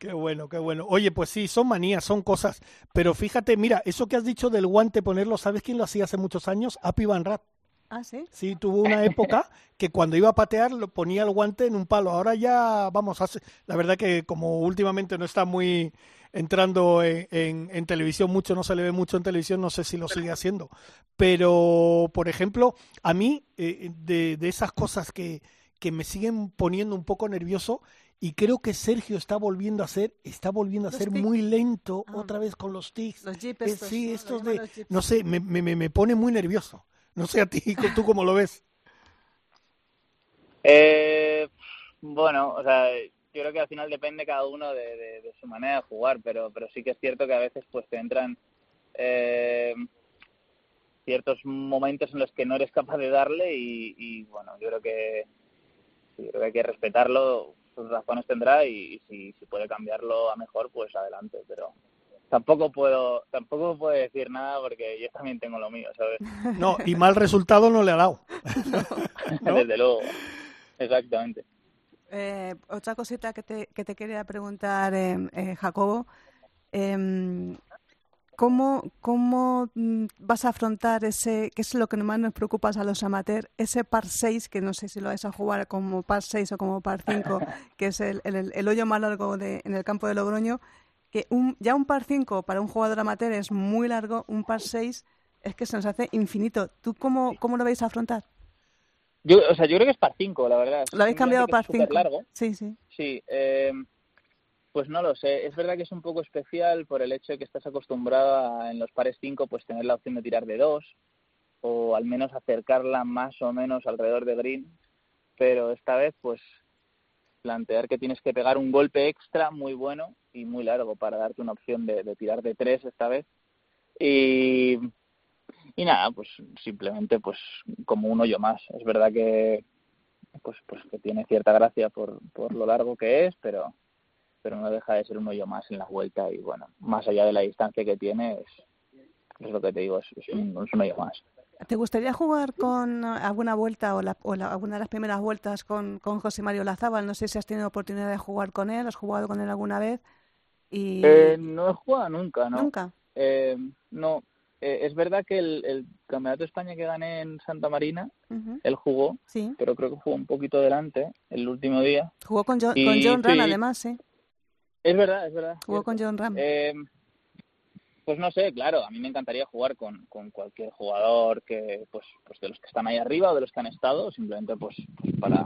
Qué bueno, qué bueno. Oye, pues sí, son manías, son cosas. Pero fíjate, mira, eso que has dicho del guante ponerlo, ¿sabes quién lo hacía hace muchos años? Api Van Rat. Ah, sí. Sí, tuvo una época que cuando iba a patear lo ponía el guante en un palo. Ahora ya, vamos, hace, la verdad que como últimamente no está muy entrando en, en- en televisión mucho, no se le ve mucho en televisión, no sé si lo sigue haciendo. Pero, por ejemplo, a mí, eh, de, de esas cosas que, que me siguen poniendo un poco nervioso, y creo que Sergio está volviendo a ser, está volviendo a Los ser tics. muy lento Ah. otra vez con los tics. Los jeep Eh, sí, ¿no? Estos de, los no sé, me, me, me- me pone muy nervioso. No sé a ti, tú cómo lo ves. Eh, bueno, o sea, yo creo que al final depende cada uno de, de- de su manera de jugar, pero, pero sí que es cierto que a veces pues te entran eh, ciertos momentos en los que no eres capaz de darle y, y, bueno, yo creo que yo creo que hay que respetarlo, sus razones tendrá y, y si, si puede cambiarlo a mejor, pues adelante, pero tampoco puedo tampoco puedo decir nada porque yo también tengo lo mío, ¿sabes? No, y mal resultado no le ha dado. ¿No? Desde luego, exactamente. Eh, otra cosita que te, que te quería preguntar, eh, eh, Jacobo. ¿Cómo, cómo mm, vas a afrontar ese, que es lo que más nos preocupa a los amateurs, ese par 6, que no sé si lo vais a jugar como par 6 o como par 5, que es el, el- el hoyo más largo de, en el campo de Logroño, que un, ya un par 5 para un jugador amateur es muy largo, un par 6 es que se nos hace infinito. ¿Tú cómo, cómo lo vais a afrontar? Yo, o sea, yo creo que es par 5, la verdad. ¿Lo habéis cambiado par Simplemente 5? que es superlargo. Sí, sí. Sí, eh, pues no lo sé. Es verdad que es un poco especial por el hecho de que estás acostumbrado a, en los pares 5 pues tener la opción de tirar de 2 o al menos acercarla más o menos alrededor de green, pero esta vez pues plantear que tienes que pegar un golpe extra muy bueno y muy largo para darte una opción de, de tirar de 3 esta vez. Y, y nada, pues simplemente pues como un hoyo más. Es verdad que pues pues que tiene cierta gracia por, por lo largo que es, pero pero no deja de ser un hoyo más en la vuelta y bueno, más allá de la distancia que tiene es, es lo que te digo, es, es un, es un hoyo más. ¿Te gustaría jugar con eh, alguna vuelta o, la, o la- alguna de las primeras vueltas con, con José Mario Lazábal? No sé si has tenido oportunidad de jugar con él, has jugado con él alguna vez. Y... Eh, no he jugado nunca, ¿no? Nunca. Eh, no, Eh, es verdad que el, el Campeonato de España que gané en Santa Marina, él jugó, Sí. pero creo que jugó un poquito delante el último día. Jugó con John, Y con John sí. además, sí. Es verdad, es verdad. Jugó con John Ram. Eh, pues no sé, claro, a mí me encantaría jugar con, con cualquier jugador que, pues, pues de los que están ahí arriba o de los que han estado, simplemente pues, pues para,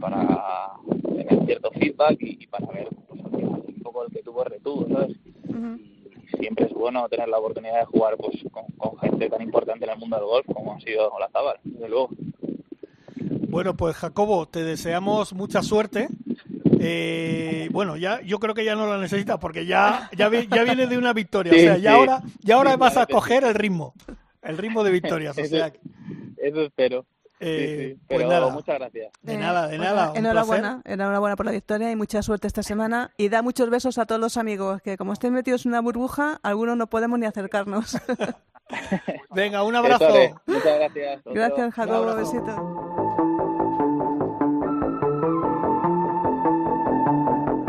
para tener cierto feedback y, y para ver pues, al final un poco el que tuvo retuvo, ¿sabes? Ujú. Y siempre es bueno tener la oportunidad de jugar pues con, con gente tan importante en el mundo del golf como ha sido Olazábal, desde luego. Bueno, pues Jacobo, te deseamos mucha suerte. Eh, bueno, ya yo creo que ya no la necesitas porque ya ya, vi- ya viene de una victoria. Sí, o sea, ya sí. ahora ya ahora Sí, vas a coger el ritmo, el ritmo de victorias. O Eso- sea, Eso espero. Eh, sí. pues Pero nada, muchas gracias. de Eh, nada, de nada. Enhorabuena, enhorabuena por la victoria y mucha suerte esta semana. Y da muchos besos a todos los amigos, que como estén metidos en una burbuja, algunos no podemos ni acercarnos. Venga, un abrazo. Muchas gracias. Gracias, Jacobo, besito.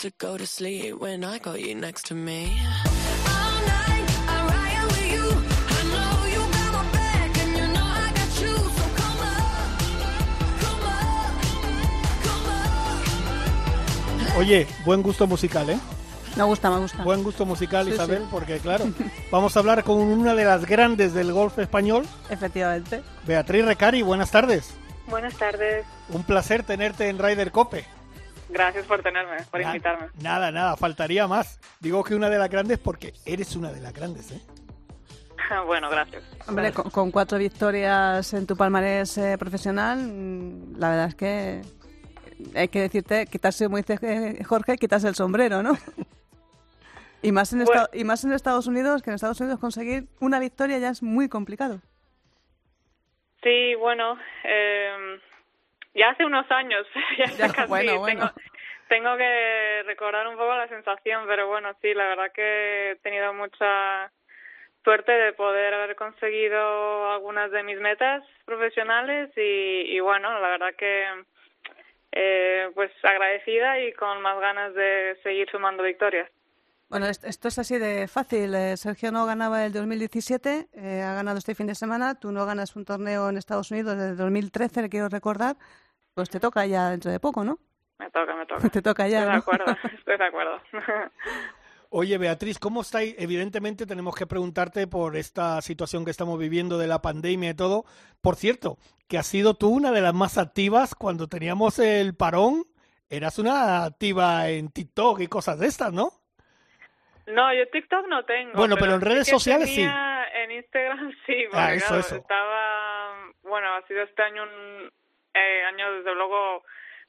Who needs to go to sleep when I got you next to me? All night I write you. I know you got my back, and you know I got you. So come on, come on, come on. Oye, buen gusto musical, ¿eh? Me gusta, me gusta. Buen gusto musical, Sí, Isabel, sí. porque claro, vamos a hablar con una de las grandes del golf español, Efectivamente. Beatriz Recari. Buenas tardes. Buenas tardes. Un placer tenerte en Ryder Cope. Gracias por tenerme, por invitarme. Nada, nada, faltaría más. Digo que una de las grandes porque eres una de las grandes, ¿eh? bueno, gracias. Hombre, con, con cuatro victorias en tu palmarés eh, profesional, mm, la verdad es que hay que decirte, quitarse, como dice eh, Jorge, quitarse el sombrero, ¿no? Y más, en Bueno. esta- y más en Estados Unidos, que en Estados Unidos conseguir una victoria ya es muy complicado. Sí, bueno, eh, ya hace unos años, ya, Ya, casi, bueno, bueno. Tengo, tengo que recordar un poco la sensación, pero bueno, sí, la verdad que he tenido mucha suerte de poder haber conseguido algunas de mis metas profesionales y, y bueno, la verdad que eh, pues agradecida y con más ganas de seguir sumando victorias. Bueno, est- esto es así de fácil. Eh, Sergio no ganaba el 2017, eh, ha ganado este fin de semana. Tú no ganas un torneo en Estados Unidos desde 2013, le quiero recordar. Pues te toca ya dentro de poco, ¿no? Me toca, me toca. Te toca ya, Estoy de acuerdo, estoy de acuerdo. Oye, Beatriz, ¿cómo estáis? Evidentemente tenemos que preguntarte por esta situación que estamos viviendo de la pandemia y todo. Por cierto, que has sido tú una de las más activas cuando teníamos el parón. Eras una activa en TikTok y cosas de estas, ¿no? No, yo TikTok no tengo. Bueno, pero en redes sociales sí. En Instagram sí, porque Ah, eso, claro, eso. estaba... Bueno, ha sido este año un eh, año desde luego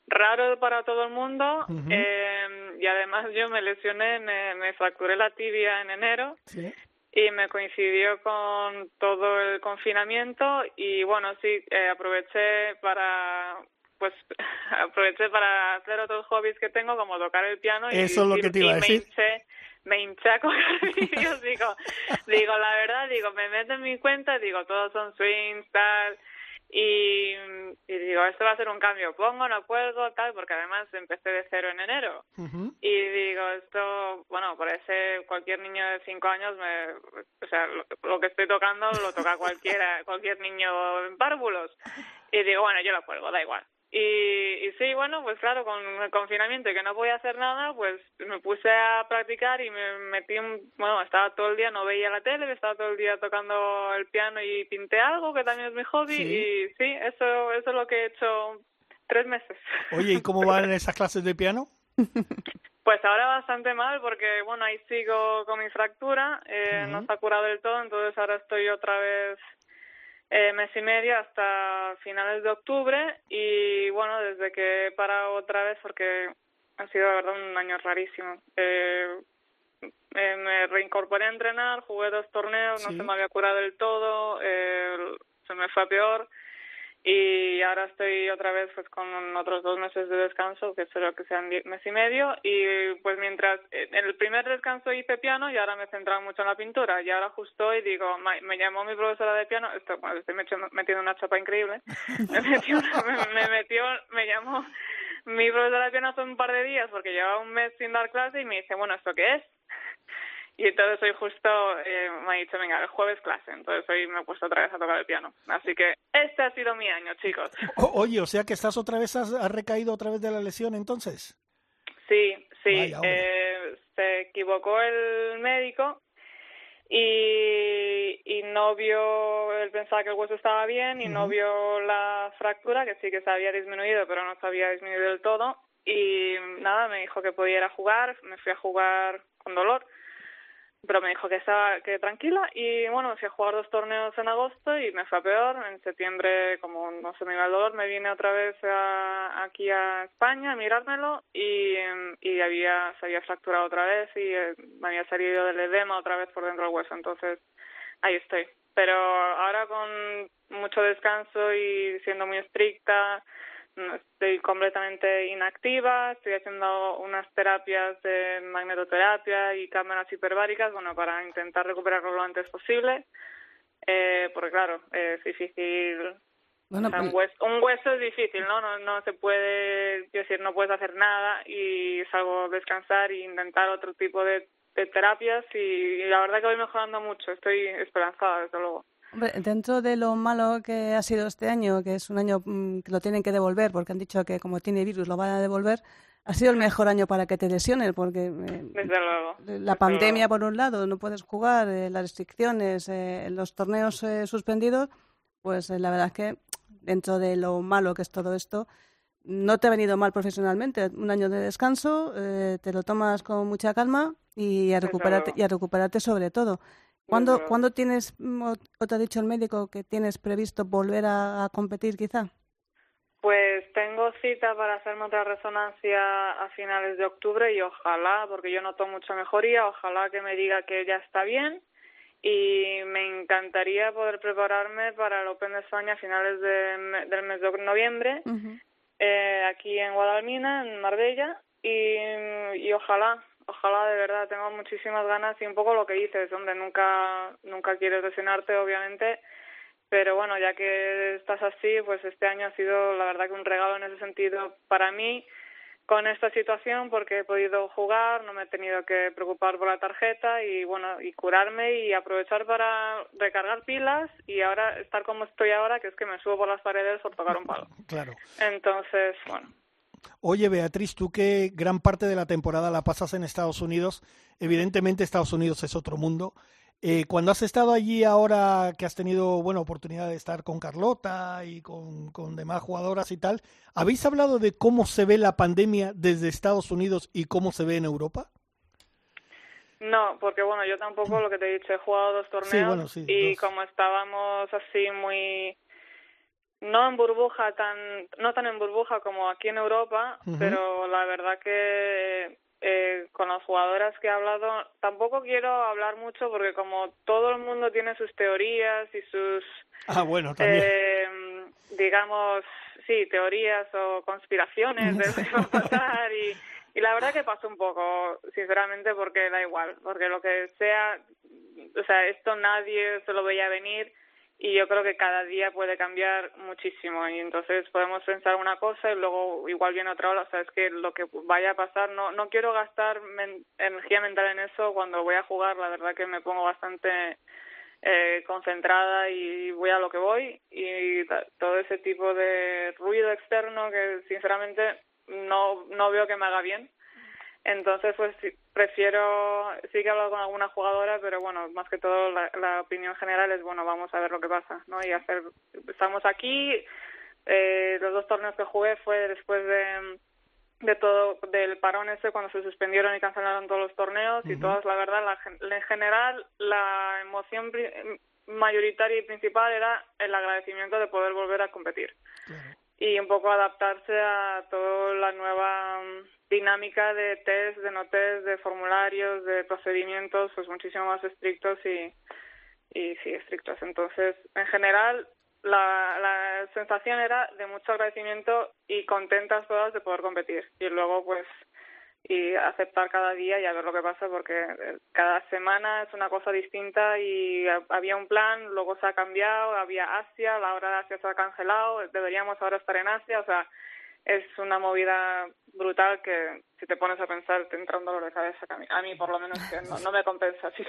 raro para todo el mundo eh, y además yo me lesioné, me, me fracturé la tibia en enero Sí. y me coincidió con todo el confinamiento y bueno sí eh, aproveché para pues aproveché para hacer otros hobbies que tengo como tocar el piano y, Eso es lo que te iba a decir. me hinché me hinché a coger vídeos digo digo la verdad digo me meto en mi cuenta digo todos son swings tal y, y digo esto va a ser un cambio pongo no cuelgo tal porque además empecé de cero en enero y digo, esto, bueno, parece cualquier niño de cinco años, me, o sea, lo, lo que estoy tocando lo toca cualquiera, cualquier niño en párvulos. Y digo, bueno, yo lo cuelgo, da igual. Y, y sí, bueno, pues claro, con el confinamiento y que no podía hacer nada, pues me puse a practicar y me metí, un, bueno, estaba todo el día, no veía la tele, estaba todo el día tocando el piano y pinté algo, que también es mi hobby, Sí. y sí, eso, eso es lo que he hecho tres meses. Oye, ¿y cómo van esas clases de piano? Pues ahora bastante mal porque, bueno, ahí sigo con mi fractura, eh, no se ha curado del todo, entonces ahora estoy otra vez eh, mes y medio hasta finales de octubre y, bueno, desde que he parado otra vez porque ha sido, de verdad, un año rarísimo. Eh, eh, me reincorporé a entrenar, jugué dos torneos, Sí. no se me había curado del todo, eh, se me fue a peor y ahora estoy otra vez pues con otros dos meses de descanso que espero que sean die- mes y medio. Y pues mientras en el primer descanso hice piano y ahora me he centrado mucho en la pintura. Y ahora justo hoy digo me llamó mi profesora de piano esto bueno estoy metiendo, una chapa increíble. Me metió me, me metió me llamó mi profesora de piano hace un par de días porque llevaba un mes sin dar clase y me dice bueno esto qué es y entonces hoy justo eh, me ha dicho, venga, el jueves clase. Entonces hoy me he puesto otra vez a tocar el piano. Así que este ha sido mi año, chicos. O- oye, o sea que estás otra vez, has, has recaído otra vez de la lesión entonces. Sí, sí. Vaya, eh, se equivocó el médico y, y no vio, él pensaba que el hueso estaba bien y no vio la fractura, que sí que se había disminuido, pero no se había disminuido del todo. Y nada, me dijo que podía ir a jugar, me fui a jugar con dolor, pero me dijo que estaba que tranquila y bueno, fui a jugar dos torneos en agosto y me fue a peor. En septiembre, como no se me iba el dolor, me vine otra vez a- aquí a España a mirármelo y, y había, se había fracturado otra vez y eh, me había salido del edema otra vez por dentro del hueso. Entonces, ahí estoy. Pero ahora con mucho descanso y siendo muy estricta, estoy completamente inactiva, estoy haciendo unas terapias de magnetoterapia y cámaras hiperbáricas, bueno, para intentar recuperarlo lo antes posible, eh, porque claro, es difícil, Bueno, o sea, un, hueso, un hueso es difícil, ¿no? ¿no? No se puede, quiero decir, no puedes hacer nada y salvo descansar e intentar otro tipo de de terapias y, y la verdad que voy mejorando mucho. Estoy esperanzada, desde luego. Hombre, dentro de lo malo que ha sido este año, que es un año mm, que lo tienen que devolver, porque han dicho que como tiene virus lo van a devolver, ha sido el mejor año para que te lesiones, porque eh, Desde luego. la pandemia por un lado, no puedes jugar, eh, las restricciones, eh, los torneos eh, suspendidos, pues eh, la verdad es que dentro de lo malo que es todo esto, no te ha venido mal profesionalmente. Un año de descanso, eh, te lo tomas con mucha calma y a recuperarte, y a recuperarte sobre todo. ¿Cuándo. ¿cuándo tienes, mm, o te ha dicho el médico que tienes previsto volver a, a competir quizá? Pues tengo cita para hacerme otra resonancia a finales de octubre y ojalá, porque yo noto mucha mejoría, ojalá que me diga que ya está bien y me encantaría poder prepararme para el Open de España a finales de del mes de noviembre eh, aquí en Guadalmina, en Marbella, y, y ojalá, ojalá de verdad, tengo muchísimas ganas y un poco lo que dices, hombre, nunca, nunca quieres lesionarte, obviamente, pero bueno, ya que estás así, pues este año ha sido la verdad que un regalo en ese sentido para mí con esta situación porque he podido jugar, no me he tenido que preocupar por la tarjeta y bueno, y curarme y aprovechar para recargar pilas y ahora estar como estoy ahora, que es que me subo por las paredes por tocar un palo. Claro. Entonces, bueno, Oye, Beatriz, tú que gran parte de la temporada la pasas en Estados Unidos, evidentemente Estados Unidos es otro mundo. Eh, cuando has estado allí ahora que has tenido buena oportunidad de estar con Carlota y con, con demás jugadoras y tal, ¿habéis hablado de cómo se ve la pandemia desde Estados Unidos y cómo se ve en Europa? no, porque bueno, yo tampoco lo que te he dicho, he jugado dos torneos bueno, sí, y dos. como estábamos así muy no en burbuja tan no tan en burbuja como aquí en Europa, pero la verdad que eh, con las jugadoras que he hablado tampoco quiero hablar mucho porque como todo el mundo tiene sus teorías y sus Ah, bueno, también. eh, digamos, sí, teorías o conspiraciones de lo que va a pasar y, y la verdad que pasó un poco, sinceramente, porque da igual, porque lo que sea, o sea, esto nadie se lo veía venir y yo creo que cada día puede cambiar muchísimo. Y entonces podemos pensar una cosa y luego igual viene otra ola, o sea, es que lo que vaya a pasar, no, no quiero gastar energía mental en eso cuando voy a jugar, la verdad que me pongo bastante eh, concentrada y voy a lo que voy. Y todo ese tipo de ruido externo que sinceramente no no veo que me haga bien entonces pues prefiero sí que he hablado con alguna jugadora pero bueno más que todo la, la opinión general es bueno vamos a ver lo que pasa no y hacer estamos aquí eh, los dos torneos que jugué fue después de de todo del parón ese cuando se suspendieron y cancelaron todos los torneos y todas la verdad la, en general la emoción mayoritaria y principal era el agradecimiento de poder volver a competir y un poco adaptarse a toda la nueva mm, dinámica de test, de no test, de formularios, de procedimientos, pues muchísimo más estrictos y, y sí, estrictos. Entonces, en general, la, la sensación era de mucho agradecimiento y contentas todas de poder competir. Y luego, pues, y aceptar cada día y a ver lo que pasa porque eh, cada semana es una cosa distinta y ha- había un plan, luego se ha cambiado, había Asia, la hora de Asia se ha cancelado, deberíamos ahora estar en Asia, o sea, es una movida brutal que si te pones a pensar te entra un dolor de cabeza a mí, a mí por lo menos que no, me compensa.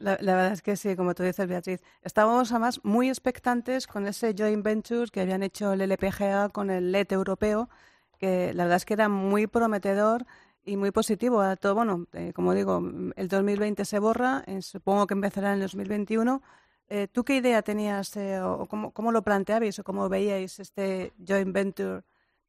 La, la verdad es que sí, como tú dices, Beatriz. Estábamos además muy expectantes con ese joint venture que habían hecho el LPGA con el LED europeo, que la verdad es que era muy prometedor y muy positivo a todo. Bueno, eh, como digo, el 2020 se borra, eh, supongo que empezará en el 2021. Eh, ¿Tú qué idea tenías eh, o cómo, cómo lo planteabais o cómo veíais este joint venture?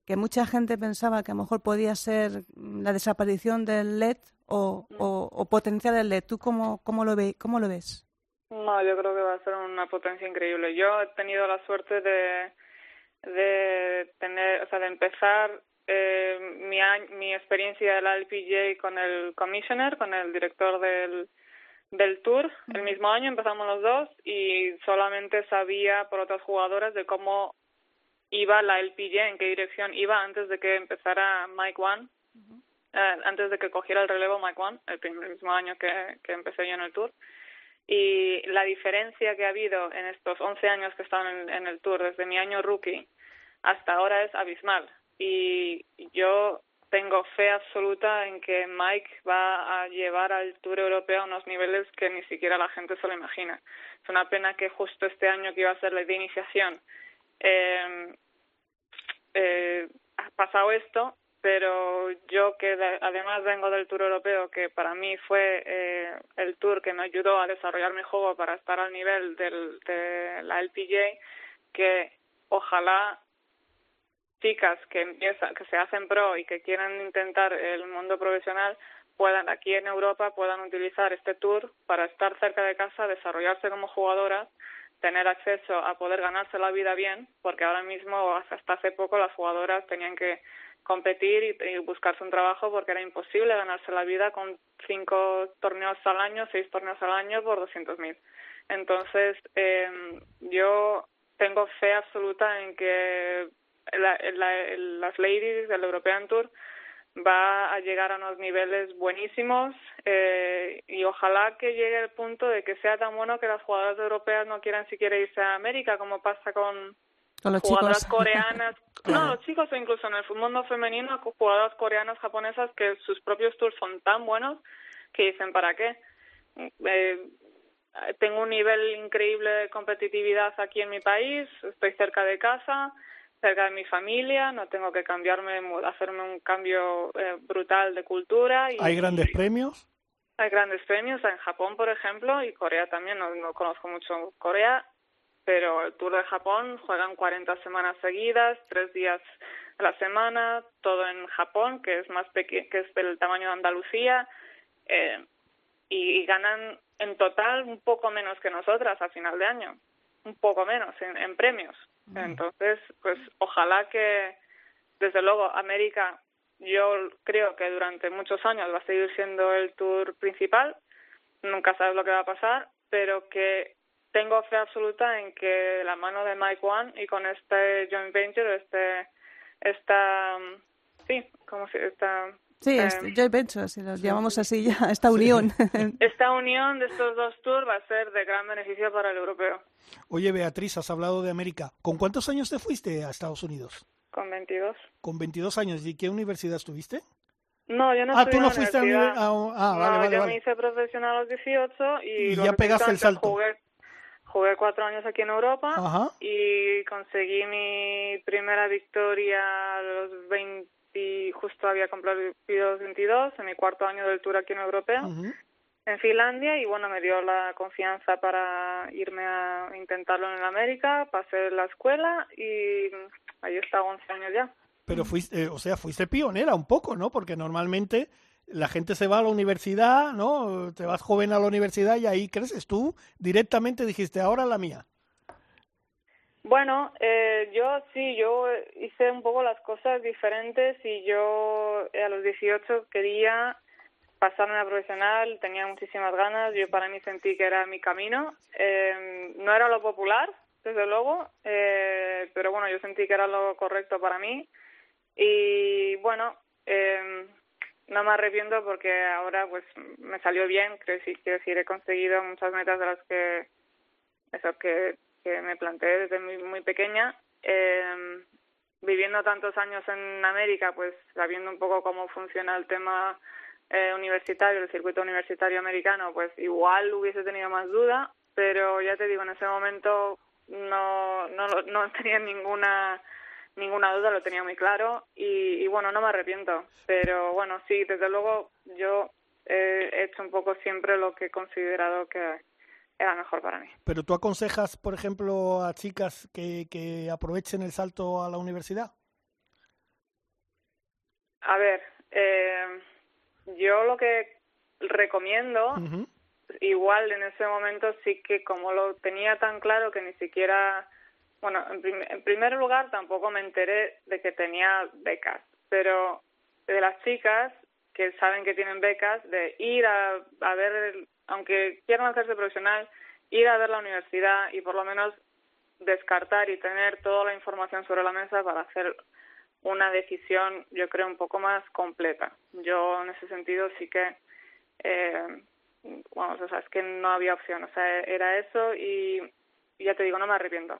Que mucha gente pensaba que a lo mejor podía ser mm, la desaparición del LED o, o, o potenciar LED. ¿Tú cómo, cómo, lo, ve, cómo lo ves? No, yo creo que va a ser una potencia increíble. Yo he tenido la suerte de, de tener, o sea, de empezar eh, mi, mi experiencia de la LPGA con el commissioner, con el director del, del tour. El mismo año empezamos los dos y solamente sabía por otras jugadoras de cómo iba la LPGA, en qué dirección iba antes de que empezara Mike One, eh, antes de que cogiera el relevo Mike One, el primer mismo año que, que empecé yo en el tour y la diferencia que ha habido en estos 11 años que he estado en, en el tour, desde mi año rookie hasta ahora, es abismal. Y yo tengo fe absoluta en que Mike va a llevar al Tour Europeo a unos niveles que ni siquiera la gente se lo imagina. Es una pena que justo este año que iba a ser la de iniciación eh, eh, ha pasado esto, pero yo que de- además vengo del Tour Europeo, que para mí fue eh, el Tour que me ayudó a desarrollar mi juego para estar al nivel del, de la LPGA, que ojalá chicas que empiezan, que se hacen pro y que quieren intentar el mundo profesional puedan aquí en Europa puedan utilizar este tour para estar cerca de casa, desarrollarse como jugadoras, tener acceso a poder ganarse la vida bien, porque ahora mismo hasta hace poco las jugadoras tenían que competir y, y buscarse un trabajo porque era imposible ganarse la vida con cinco torneos al año, seis torneos al año por 200.000. Entonces, eh, yo tengo fe absoluta en que la- la- las ladies del European Tour va a llegar a unos niveles buenísimos eh, y ojalá que llegue el punto de que sea tan bueno que las jugadoras europeas no quieran siquiera irse a América como pasa con Con los jugadoras chicos. coreanas, no, los chicos o incluso en el mundo femenino, jugadoras coreanas, japonesas, que sus propios tours son tan buenos que dicen, ¿para qué? Eh, tengo un nivel increíble de competitividad aquí en mi país, estoy cerca de casa, cerca de mi familia, no tengo que cambiarme, hacerme un cambio eh, brutal de cultura. Y, ¿Hay grandes premios? hay grandes premios en Japón, por ejemplo, y Corea también. No, no conozco mucho Corea, pero el Tour de Japón juegan 40 semanas seguidas, tres días a la semana, todo en Japón, que es más peque que es del tamaño de Andalucía, eh, y, y ganan en total un poco menos que nosotras a final de año, un poco menos en, en premios. Entonces, pues ojalá que, desde luego, América, yo creo que durante muchos años va a seguir siendo el tour principal, nunca sabes lo que va a pasar, pero que tengo fe absoluta en que la mano de Mike One y con este joint venture, este, esta, sí, como si, esta, Sí, eh, este, joint venture, si lo llamamos así ya, esta unión. esta unión de estos dos tours va a ser de gran beneficio para el europeo. Oye, Beatriz, has hablado de América. ¿Con cuántos años te fuiste a Estados Unidos? Con 22. Con 22 años. ¿Y qué universidad estuviste? No, yo no Ah, tú no fuiste a universidad. univer- a- ah, no, vale, vale, yo vale. me hice profesional a los 18 y, Y los ya pegaste el 18 salto. Jugué, jugué cuatro años aquí en Europa Ajá. y conseguí mi primera victoria a los 20, justo había cumplido los 22, en mi cuarto año del tour aquí en Europeo, Ujú. en Finlandia y bueno, me dio la confianza para irme a intentarlo en América, pasé la escuela y ahí estado 11 años ya. Pero fuiste, eh, o sea, fuiste pionera un poco, ¿no? Porque normalmente la gente se va a la universidad, ¿no? Te vas joven a la universidad y ahí creces. Tú directamente dijiste, ahora la mía. Bueno, eh, yo sí, yo hice un poco las cosas diferentes y yo eh, a los 18 quería pasarme a profesional, tenía muchísimas ganas, yo para mí sentí que era mi camino. Eh, no era lo popular, desde luego, eh, pero bueno, yo sentí que era lo correcto para mí y bueno, eh, no me arrepiento porque ahora pues me salió bien, creo que quiero decir, he conseguido muchas metas de las que eso que, que me planteé desde muy, muy pequeña. Eh, viviendo tantos años en América, pues sabiendo un poco cómo funciona el tema eh, universitario, el circuito universitario americano, pues igual hubiese tenido más duda, pero ya te digo, en ese momento no, no, no tenía ninguna ninguna duda, lo tenía muy claro y, y bueno, no me arrepiento, pero bueno, sí, desde luego yo eh, he hecho un poco siempre lo que he considerado que era mejor para mí. Pero tú aconsejas, por ejemplo, a chicas que, que aprovechen el salto a la universidad. A ver, eh, yo lo que recomiendo, igual en ese momento sí que como lo tenía tan claro que ni siquiera, bueno, en, prim- en primer lugar tampoco me enteré de que tenía becas, pero de las chicas que saben que tienen becas, de ir a, a ver, el- aunque quieran hacerse profesional, ir a ver la universidad y por lo menos descartar y tener toda la información sobre la mesa para hacer una decisión, yo creo, un poco más completa. Yo, en ese sentido, sí que, eh, bueno, o sea, es que no había opción. O sea, era eso y, ya te digo, no me arrepiento.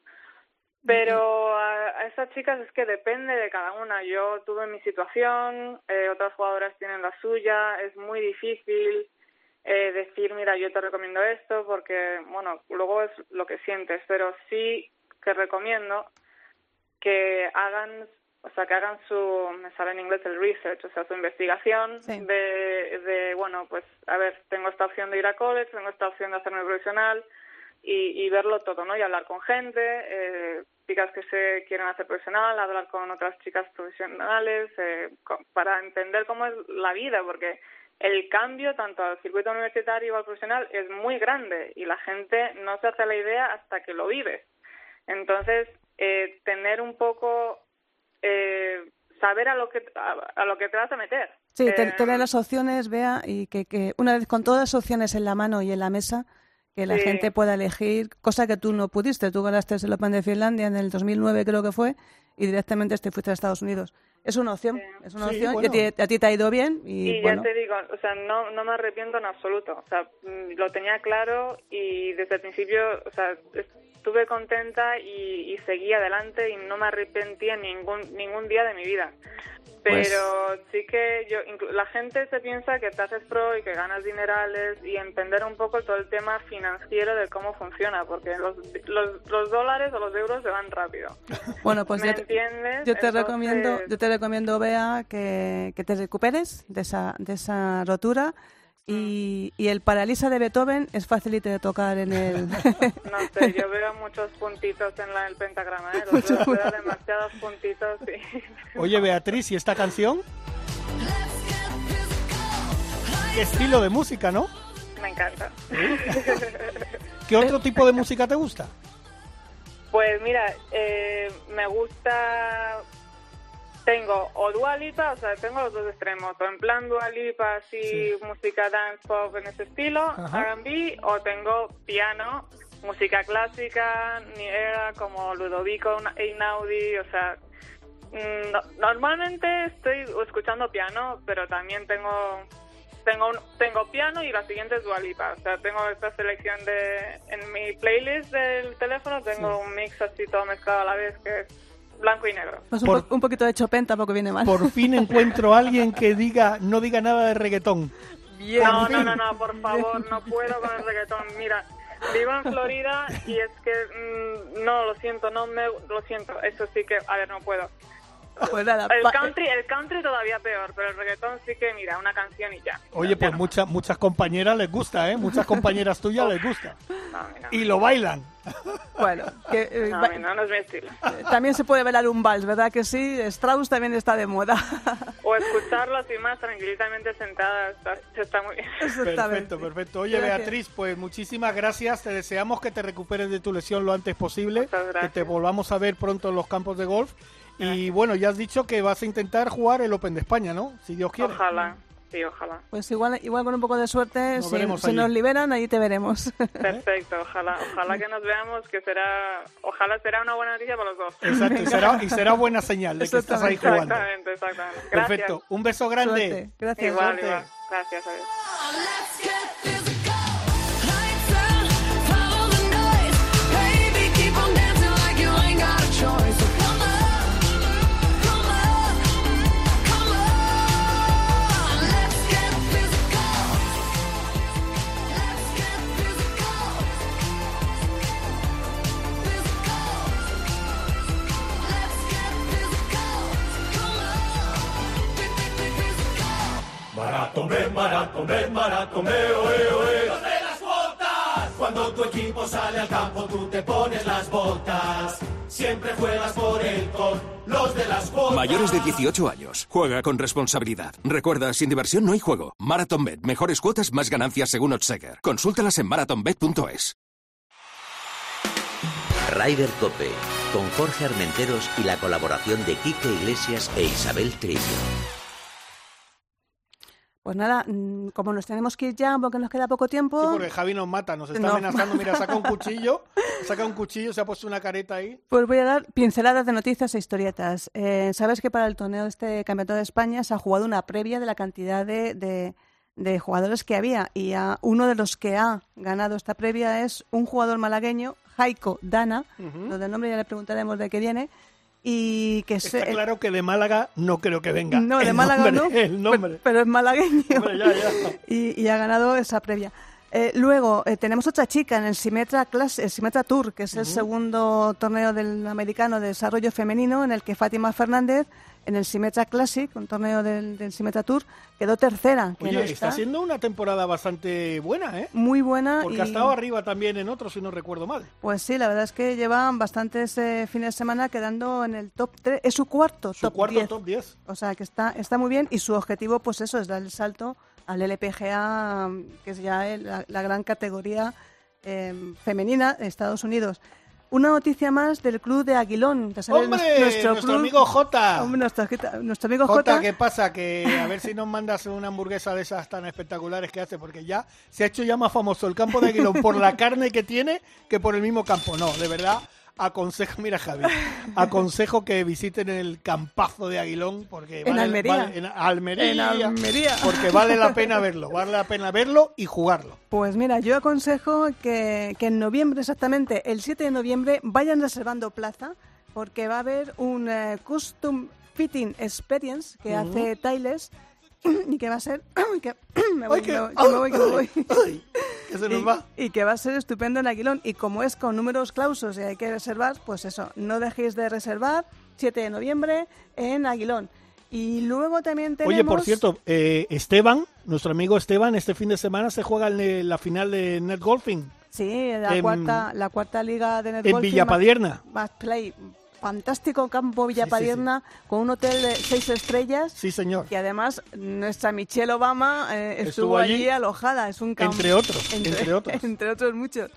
Pero a, a estas chicas es que depende de cada una. Yo tuve mi situación, eh, otras jugadoras tienen la suya, es muy difícil eh, decir, mira, yo te recomiendo esto, porque, bueno, luego es lo que sientes, pero sí que recomiendo que hagan, o sea, que hagan su, me sale en inglés el research, o sea, su investigación Sí. de, de, bueno, pues, a ver, tengo esta opción de ir a college, tengo esta opción de hacerme profesional y, y verlo todo, ¿no? Y hablar con gente, eh, chicas que se quieren hacer profesional, hablar con otras chicas profesionales, eh, para entender cómo es la vida, porque el cambio tanto al circuito universitario o al profesional es muy grande y la gente no se hace la idea hasta que lo vive. Entonces, eh, tener un poco, eh, saber a lo que a, a lo que te vas a meter. Sí, Eh, tener las opciones, vea, y que, que una vez con todas las opciones en la mano y en la mesa, que la Sí. gente pueda elegir, cosa que tú no pudiste. Tú ganaste el Open de Finlandia en el 2009, creo que fue, y directamente te fuiste a Estados Unidos. Es una opción, es una Sí, opción, bueno. y a ti, a ti te ha ido bien, y, Y bueno, ya te digo, o sea, no, no me arrepiento en absoluto. O sea, mm, lo tenía claro y desde el principio, o sea, estuve contenta y, y seguí adelante y no me arrepentí en ningún, ningún día de mi vida. Pues- Pero sí que yo, la gente se piensa que te haces pro y que ganas dinerales y entender un poco todo el tema financiero de cómo funciona, porque los, los, los dólares o los euros se van rápido. bueno, pues ¿Me yo te, entiendes? yo te Entonces- recomiendo, yo te recomiendo, Bea, que, que te recuperes de esa, de esa rotura. Y, y el Paralisa de Beethoven es facilito de tocar en el... No sé, yo veo muchos puntitos en la, el pentagrama, ¿eh? Los veo, veo demasiados puntitos y... Oye, Beatriz, ¿y esta canción? ¿Qué estilo de música, no? Me encanta. ¿Qué otro tipo de música te gusta? Pues mira, eh, me gusta... Tengo o Dua Lipa, o sea, tengo los dos extremos, o en plan Dua Lipa, así, música dance pop en ese estilo. R&B, o tengo piano, música clásica, ni era como Ludovico Einaudi, o sea, mm, no- normalmente estoy escuchando piano, pero también tengo tengo un- tengo piano y la siguiente es Dua Lipa. O sea, tengo esta selección de en mi playlist del teléfono tengo un mix así todo mezclado a la vez que es blanco y negro. Pues un, Por- po- un poquito de Chopin tampoco viene mal. Por fin encuentro a alguien que diga, no diga nada de reggaetón. No, no, no, no, por favor, no puedo con el reggaetón. Mira, vivo en Florida y es que mm, no, lo siento, no me lo siento. Eso sí que, a ver, no puedo. Pues nada, El country, el country todavía peor, pero el reggaetón sí que, mira, una canción y ya. Oye, pues muchas muchas compañeras les gusta, ¿eh? Muchas compañeras tuyas les gusta. No, no. Y lo bailan. Bueno, que, eh, No, no, no es mi estilo. también se puede bailar un vals, ¿verdad que sí? Strauss también está de moda. O escucharlo así más tranquilamente sentada, está, está muy bien. Perfecto, perfecto. Oye, Gracias. Beatriz, pues muchísimas gracias. Te deseamos que te recuperes de tu lesión lo antes posible, Muchas que te volvamos a ver pronto en los campos de golf. Y bueno, ya has dicho que vas a intentar jugar el Open de España, ¿no? Si Dios quiere. Ojalá, sí, ojalá. Pues igual, igual con un poco de suerte, Nos si, nos liberan, ahí te veremos. Perfecto, ojalá, ojalá que nos veamos, que será, ojalá será una buena noticia para los dos. Exacto, y será, y será buena señal de que estás ahí jugando. Exactamente, exactamente. Gracias. Perfecto. Un beso grande. Suerte. Gracias. Igual, igual. Gracias, adiós. Maratón, ven, maratón, ven, maratón, ve, oe, oe. Los de las botas. Cuando tu equipo sale al campo, tú te pones las botas. Siempre juegas por el con los de las botas. Mayores de 18 años. Juega con responsabilidad. Recuerda, sin diversión no hay juego. MarathonBet. Mejores cuotas, más ganancias según Odseger. Consúltalas en marathonbet.es. Ryder Cope, con Jorge Armenteros y la colaboración de Quique Iglesias e Isabel Trillo. Pues nada, mm, como nos tenemos que ir ya porque nos queda poco tiempo. Sí, porque Javi nos mata, nos está No. amenazando. Mira, saca un cuchillo, saca un cuchillo, se ha puesto una careta ahí. Pues voy a dar pinceladas de noticias e historietas. Eh, Sabes que para el torneo de este Campeonato de España se ha jugado una previa de la cantidad de, de- de jugadores que había y a uno de los que ha ganado esta previa es un jugador malagueño, Jaiko Dana, Ujú. lo del nombre ya le preguntaremos de qué viene, y que Está se- claro que de Málaga no creo que venga. No, de El Málaga nombre, no, El nombre. Pero, pero es malagueño. Hombre, ya, ya. Y, y ha ganado esa previa. Eh, luego eh, tenemos otra chica en el Simetra, Class, el Simetra Tour, que es el segundo torneo del americano de desarrollo femenino, en el que Fátima Fernández, en el Simetra Classic, un torneo del, del Simetra Tour, quedó tercera. que Oye, no está siendo una temporada bastante buena, ¿eh? muy buena. Porque y, ha estado arriba también en otros, si no recuerdo mal. Pues sí, la verdad es que llevan bastantes eh, fines de semana quedando en el top 3. Es su cuarto Su top cuarto 10. top 10. O sea, que está, está muy bien y su objetivo, pues eso, es dar el salto al LPGA, que es ya la, la gran categoría eh, femenina de Estados Unidos. Una noticia más del club de Aguilón. sabes, ¡Hombre! Nuestro, club- amigo Jota. Hombre, nuestro, nuestro amigo Jota, Jota. ¿qué pasa? Que a ver si nos mandas una hamburguesa de esas tan espectaculares que hace, porque ya se ha hecho ya más famoso el campo de Aguilón por la carne que tiene que por el mismo campo. No, de verdad, aconsejo, mira Javi, aconsejo que visiten el campazo de Aguilón porque En vale- Almería. vale- en Almería, En Almería. porque vale la pena verlo, vale la pena verlo y jugarlo. Pues mira, yo aconsejo que, que en noviembre, exactamente el 7 de noviembre, vayan reservando plaza, porque va a haber un eh, Custom Fitting Experience que hace Tiles y que va a ser... que, me voy, que- me voy, que me voy, que me voy. Ay, que se nos y, va. y que va a ser estupendo en Aguilón. Y como es con números clausos y hay que reservar, pues eso, no dejéis de reservar, 7 de noviembre en Aguilón. Y luego también tenemos... Oye, por cierto, eh, Esteban, nuestro amigo Esteban, este fin de semana se juega en la final de Net Golfing Sí, la, en- cuarta, la cuarta liga de en netball. Villapadierna. Match Play. Fantástico campo Villapadierna con un hotel de seis estrellas. Sí, señor. Y además nuestra Michelle Obama eh, estuvo, Estuvo allí, allí, alojada. Es un campo. entre otros, entre otros. entre otros muchos.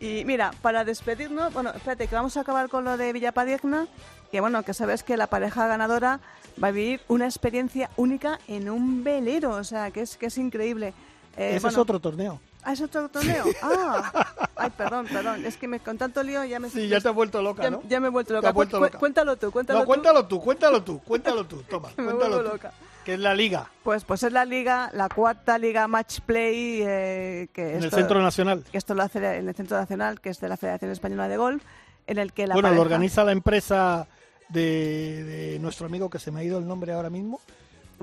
Y mira, para despedirnos, bueno, espérate, que vamos a acabar con lo de Villapadierna. Que bueno, que sabes que la pareja ganadora va a vivir una experiencia única en un velero. O sea, que es, que es increíble. Eh, Ese es otro torneo. Ah, es otro torneo. Ah, ay, perdón, perdón. Es que me, con tanto lío ya me. Sí, ya te has vuelto loca, ya, ¿no? ya me he vuelto Te loca. has vuelto loca. Cuéntalo tú, cuéntalo No, tú. cuéntalo tú, cuéntalo tú, cuéntalo tú. Toma, Que me cuéntalo tú. loca. Que es la liga Pues, pues es la liga, la cuarta liga Match Play eh, que en el esto, Centro Nacional. que esto lo hace en el Centro Nacional, que es de la Federación Española de Golf, en el que la Bueno, lo pareja- organiza la empresa de, de nuestro amigo que se me ha ido el nombre ahora mismo,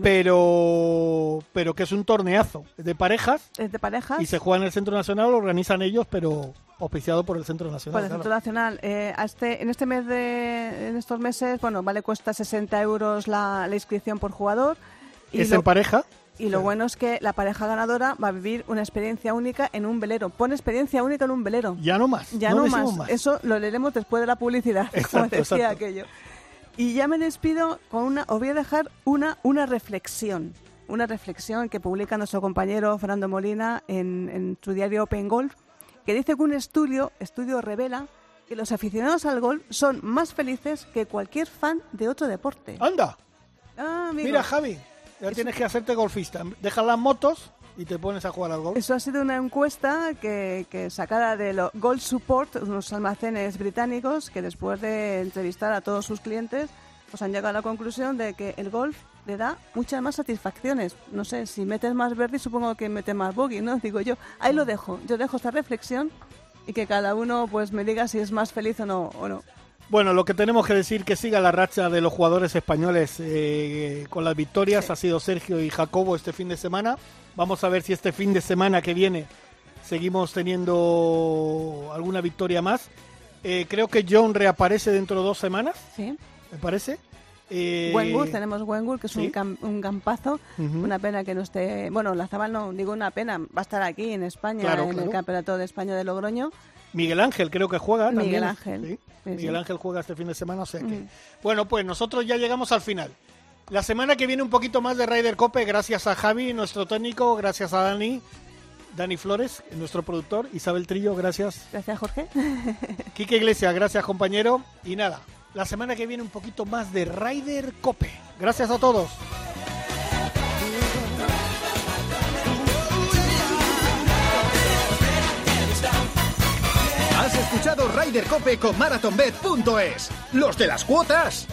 pero pero que es un torneazo de parejas es de parejas. y se juega en el Centro Nacional, lo organizan ellos, pero auspiciado por el Centro Por Nacional. el claro. Centro Nacional. Eh, a este, en este mes de, en estos meses, bueno, vale, cuesta 60 euros la, la inscripción por jugador. Y Es lo, en pareja. y lo bueno es que la pareja ganadora va a vivir una experiencia única en un velero. Pone experiencia única en un velero. Ya no más. Ya no más. Eso lo leeremos después de la publicidad, como Exacto, decía exacto. aquello. Y ya me despido con una. Os voy a dejar una, una reflexión. Una reflexión que publica nuestro compañero Fernando Molina en, en su diario Open Golf, que dice que un estudio, estudio revela que los aficionados al golf son más felices que cualquier fan de otro deporte. Anda, Ah, mira Javi, ya tienes que hacerte golfista. Deja las motos y te pones a jugar al golf. Eso ha sido una encuesta que, que sacada de lo Gold Support, unos almacenes británicos que después de entrevistar a todos sus clientes, pues han llegado a la conclusión de que el golf le da muchas más satisfacciones. No sé, si metes más verde, supongo que metes más bogey, ¿no? Digo yo. Ahí lo dejo. Yo dejo esta reflexión y que cada uno pues me diga si es más feliz o no. O no. Bueno, lo que tenemos que decir que siga la racha de los jugadores españoles eh, con las victorias ha sido Sergio y Jacobo este fin de semana. Vamos a ver si este fin de semana que viene seguimos teniendo alguna victoria más. Eh, creo que John reaparece dentro de dos semanas, Sí. me parece. Eh, Wenwood, tenemos Wenwood, que es sí. un, cam- un campazo. Una pena que no esté. Bueno, la Zabal no, digo una pena, va a estar aquí en España, Claro, en claro. el Campeonato de España de Logroño. Miguel Ángel creo que juega también. Miguel Ángel. Sí, Miguel. Ángel juega este fin de semana, o sea que... Mm. Bueno, pues nosotros ya llegamos al final. La semana que viene un poquito más de Ryder Cope, gracias a Javi, nuestro técnico, gracias a Dani, Dani Flores, nuestro productor, Isabel Trillo, gracias. Gracias, Jorge. Quique Iglesias, gracias compañero. Y nada, la semana que viene un poquito más de Ryder Cope. Gracias a todos. Has escuchado Ryder Cope con MarathonBet.es. Los de las cuotas.